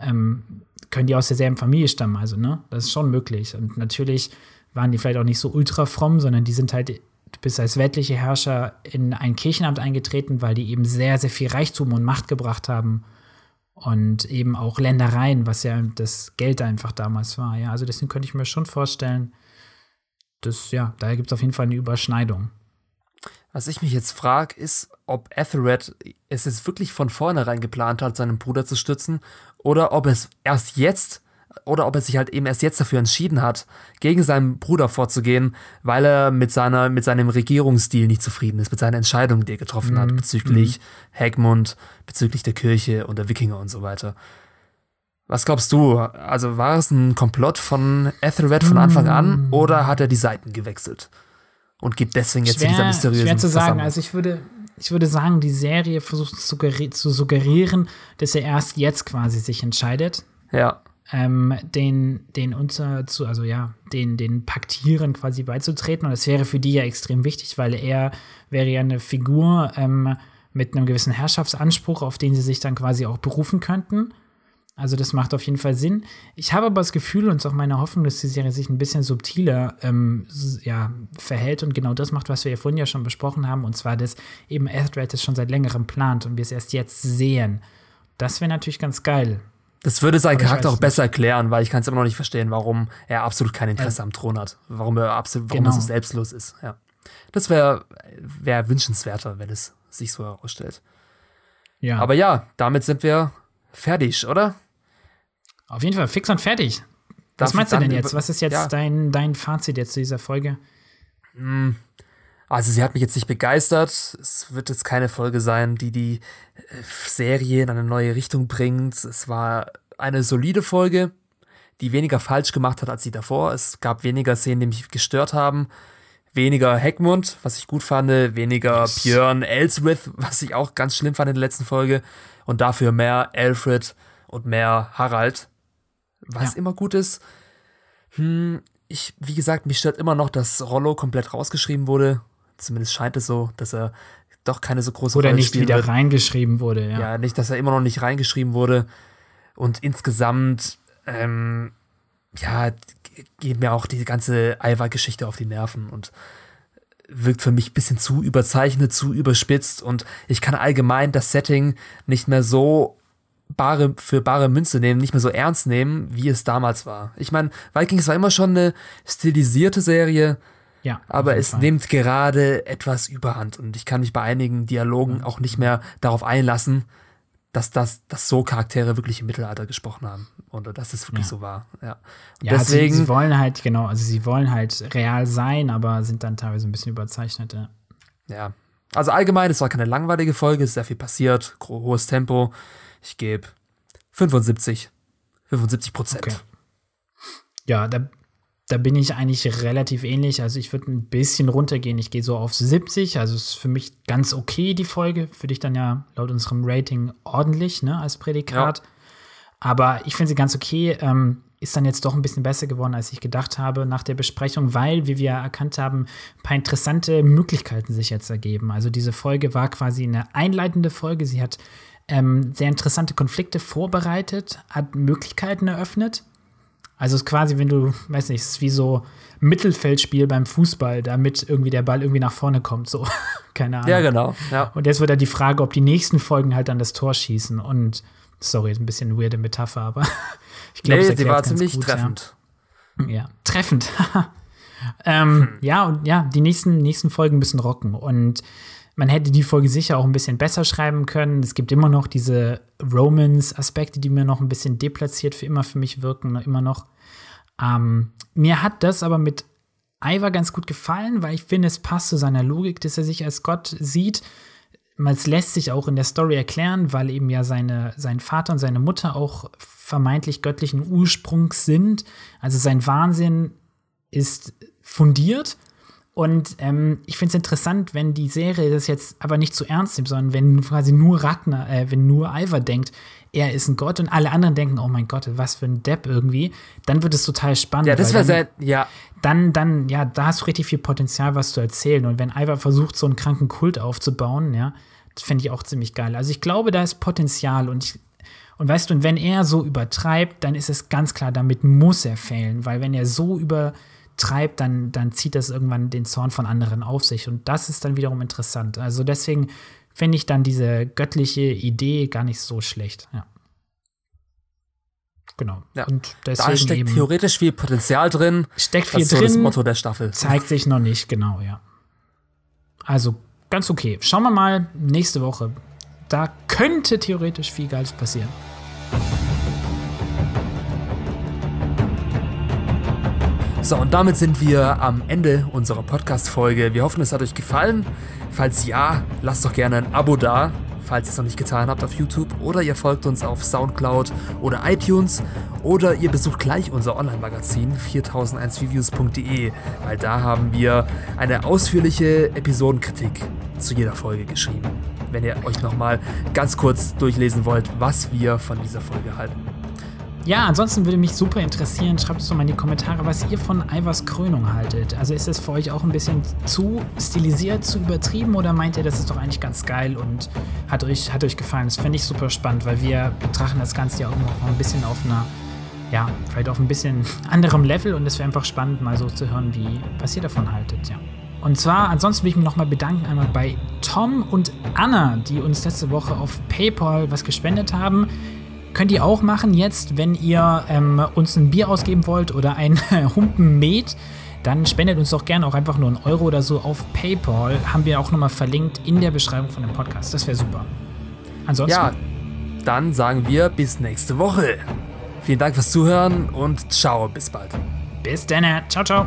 ähm, können die aus derselben Familie stammen. Also, ne, das ist schon möglich. Und natürlich waren die vielleicht auch nicht so ultra fromm, sondern die sind halt du bist als weltliche Herrscher in ein Kirchenamt eingetreten, weil die eben sehr, sehr viel Reichtum und Macht gebracht haben und eben auch Ländereien, was ja das Geld einfach damals war. Ja, also deswegen könnte ich mir schon vorstellen, dass ja, da gibt es auf jeden Fall eine Überschneidung. Was ich mich jetzt frage, ist, ob Ethelred es jetzt wirklich von vornherein geplant hat, seinen Bruder zu stützen, oder ob es erst jetzt oder ob er sich halt eben erst jetzt dafür entschieden hat, gegen seinen Bruder vorzugehen, weil er mit, seiner, mit seinem Regierungsstil nicht zufrieden ist, mit seiner Entscheidung, die er getroffen mhm. hat, bezüglich mhm. Hegmund, bezüglich der Kirche und der Wikinger und so weiter. Was glaubst du? Also war es ein Komplott von Ethelred von Anfang an mhm. oder hat er die Seiten gewechselt? Und gibt deswegen jetzt schwer, zu dieser mysteriösen Schwer zu sagen. Also ich würde, ich würde sagen, die Serie versucht zu suggerieren, dass er erst jetzt quasi sich entscheidet. Ja ähm, den, den unter zu, also ja, den, den Paktieren quasi beizutreten. Und das wäre für die ja extrem wichtig, weil er wäre ja eine Figur ähm, mit einem gewissen Herrschaftsanspruch, auf den sie sich dann quasi auch berufen könnten. Also das macht auf jeden Fall Sinn. Ich habe aber das Gefühl und es ist auch meine Hoffnung, dass die Serie sich ein bisschen subtiler ähm, ja, verhält und genau das macht, was wir ja vorhin ja schon besprochen haben, und zwar, dass eben Ethered es schon seit längerem plant und wir es erst jetzt sehen. Das wäre natürlich ganz geil. Das würde seinen Charakter auch besser erklären, weil ich kann es immer noch nicht verstehen, warum er absolut kein Interesse am Thron hat. Warum er absolut, warum genau. er so selbstlos ist. Ja. Das wäre wär wünschenswerter, wenn es sich so herausstellt. Ja. Aber ja, damit sind wir fertig, oder? Auf jeden Fall fix und fertig. Was Darf meinst du denn jetzt? Was ist jetzt ja. dein, dein Fazit jetzt zu dieser Folge? Hm. Also sie hat mich jetzt nicht begeistert. Es wird jetzt keine Folge sein, die die äh, Serie in eine neue Richtung bringt. Es war eine solide Folge, die weniger falsch gemacht hat als sie davor. Es gab weniger Szenen, die mich gestört haben. Weniger Heckmund, was ich gut fand. Weniger yes. Björn Elswith, was ich auch ganz schlimm fand in der letzten Folge. Und dafür mehr Alfred und mehr Harald, was ja. immer gut ist. Hm, ich, wie gesagt, mich stört immer noch, dass Rollo komplett rausgeschrieben wurde. Zumindest scheint es so, dass er doch keine so große Oder Rolle nicht wieder wird. reingeschrieben wurde, ja. Ja, nicht, dass er immer noch nicht reingeschrieben wurde. Und insgesamt, ähm, ja, geht mir auch die ganze Alva-Geschichte auf die Nerven und wirkt für mich ein bisschen zu überzeichnet, zu überspitzt und ich kann allgemein das Setting nicht mehr so bare, für bare Münze nehmen, nicht mehr so ernst nehmen, wie es damals war. Ich meine, Vikings war immer schon eine stilisierte Serie, ja, aber es Fall. nimmt gerade etwas überhand und ich kann mich bei einigen Dialogen auch nicht mehr darauf einlassen, dass das dass so Charaktere wirklich im Mittelalter gesprochen haben oder dass es wirklich ja. so war. Ja, ja deswegen sie, sie, wollen halt genau, also sie wollen halt real sein, aber sind dann teilweise ein bisschen überzeichnet. Ja. ja. Also allgemein, es war keine langweilige Folge, es ist sehr viel passiert, hohes Tempo. Ich gebe 75. 75 Prozent. Okay. Ja, da, da bin ich eigentlich relativ ähnlich. Also ich würde ein bisschen runtergehen. Ich gehe so auf 70. Also ist für mich ganz okay, die Folge. Für dich dann ja laut unserem Rating ordentlich, ne, als Prädikat. Ja. Aber ich finde sie ganz okay. Ähm, ist dann jetzt doch ein bisschen besser geworden, als ich gedacht habe nach der Besprechung, weil, wie wir erkannt haben, ein paar interessante Möglichkeiten sich jetzt ergeben. Also diese Folge war quasi eine einleitende Folge. Sie hat ähm, sehr interessante Konflikte vorbereitet, hat Möglichkeiten eröffnet. Also es ist quasi, wenn du, weiß nicht, es ist wie so Mittelfeldspiel beim Fußball, damit irgendwie der Ball irgendwie nach vorne kommt, so. Keine Ahnung. Ja, genau. Ja. Und jetzt wird da die Frage, ob die nächsten Folgen halt an das Tor schießen. Und, sorry, ist ein bisschen eine weirde Metapher, aber ich glaube, nee, sie war ziemlich gut, treffend. Ja, ja treffend. ähm, hm. Ja, und ja, die nächsten, nächsten Folgen müssen rocken. Und man hätte die Folge sicher auch ein bisschen besser schreiben können. Es gibt immer noch diese Romans-Aspekte, die mir noch ein bisschen deplatziert für immer für mich wirken, immer noch. Ähm, mir hat das aber mit Ivar ganz gut gefallen, weil ich finde, es passt zu seiner Logik, dass er sich als Gott sieht. Es lässt sich auch in der Story erklären, weil eben ja seine, sein Vater und seine Mutter auch vermeintlich göttlichen Ursprungs sind. Also sein Wahnsinn ist fundiert und ähm, ich finde es interessant, wenn die Serie das jetzt aber nicht zu ernst nimmt, sondern wenn quasi nur Ragnar, äh, wenn nur Ivar denkt, er ist ein Gott und alle anderen denken, oh mein Gott, was für ein Depp irgendwie, dann wird es total spannend. Ja, das wäre sehr, ja. Dann, dann, ja, da hast du richtig viel Potenzial, was zu erzählen. Und wenn Ivar versucht, so einen kranken Kult aufzubauen, ja, das fände ich auch ziemlich geil. Also ich glaube, da ist Potenzial und ich, und weißt du, und wenn er so übertreibt, dann ist es ganz klar, damit muss er fehlen, weil wenn er so über treibt, dann, dann zieht das irgendwann den Zorn von anderen auf sich. Und das ist dann wiederum interessant. Also deswegen finde ich dann diese göttliche Idee gar nicht so schlecht. Ja. Genau. Ja. Und deswegen da steckt theoretisch viel Potenzial drin. Steckt viel das ist drin. So das Motto der Staffel. Zeigt sich noch nicht, genau, ja. Also ganz okay. Schauen wir mal nächste Woche. Da könnte theoretisch viel Geiles passieren. So, und damit sind wir am Ende unserer Podcast-Folge. Wir hoffen, es hat euch gefallen. Falls ja, lasst doch gerne ein Abo da, falls ihr es noch nicht getan habt auf YouTube. Oder ihr folgt uns auf Soundcloud oder iTunes. Oder ihr besucht gleich unser Online-Magazin 4001reviews.de, weil da haben wir eine ausführliche Episodenkritik zu jeder Folge geschrieben. Wenn ihr euch nochmal ganz kurz durchlesen wollt, was wir von dieser Folge halten. Ja, ansonsten würde mich super interessieren, schreibt es doch mal in die Kommentare, was ihr von Ivers Krönung haltet. Also ist es für euch auch ein bisschen zu stilisiert, zu übertrieben oder meint ihr, das ist doch eigentlich ganz geil und hat euch, hat euch gefallen? Das fände ich super spannend, weil wir betrachten das Ganze ja auch noch ein bisschen auf einer, ja, vielleicht auf ein bisschen anderem Level und es wäre einfach spannend, mal so zu hören, wie, was ihr davon haltet, ja. Und zwar, ansonsten will ich mich nochmal bedanken einmal bei Tom und Anna, die uns letzte Woche auf PayPal was gespendet haben. Könnt ihr auch machen jetzt, wenn ihr ähm, uns ein Bier ausgeben wollt oder ein Humpen Met, dann spendet uns doch gerne auch einfach nur einen Euro oder so auf PayPal. Haben wir auch nochmal verlinkt in der Beschreibung von dem Podcast. Das wäre super. Ansonsten. Ja, dann sagen wir bis nächste Woche. Vielen Dank fürs Zuhören und ciao, bis bald. Bis dann. Ciao, ciao.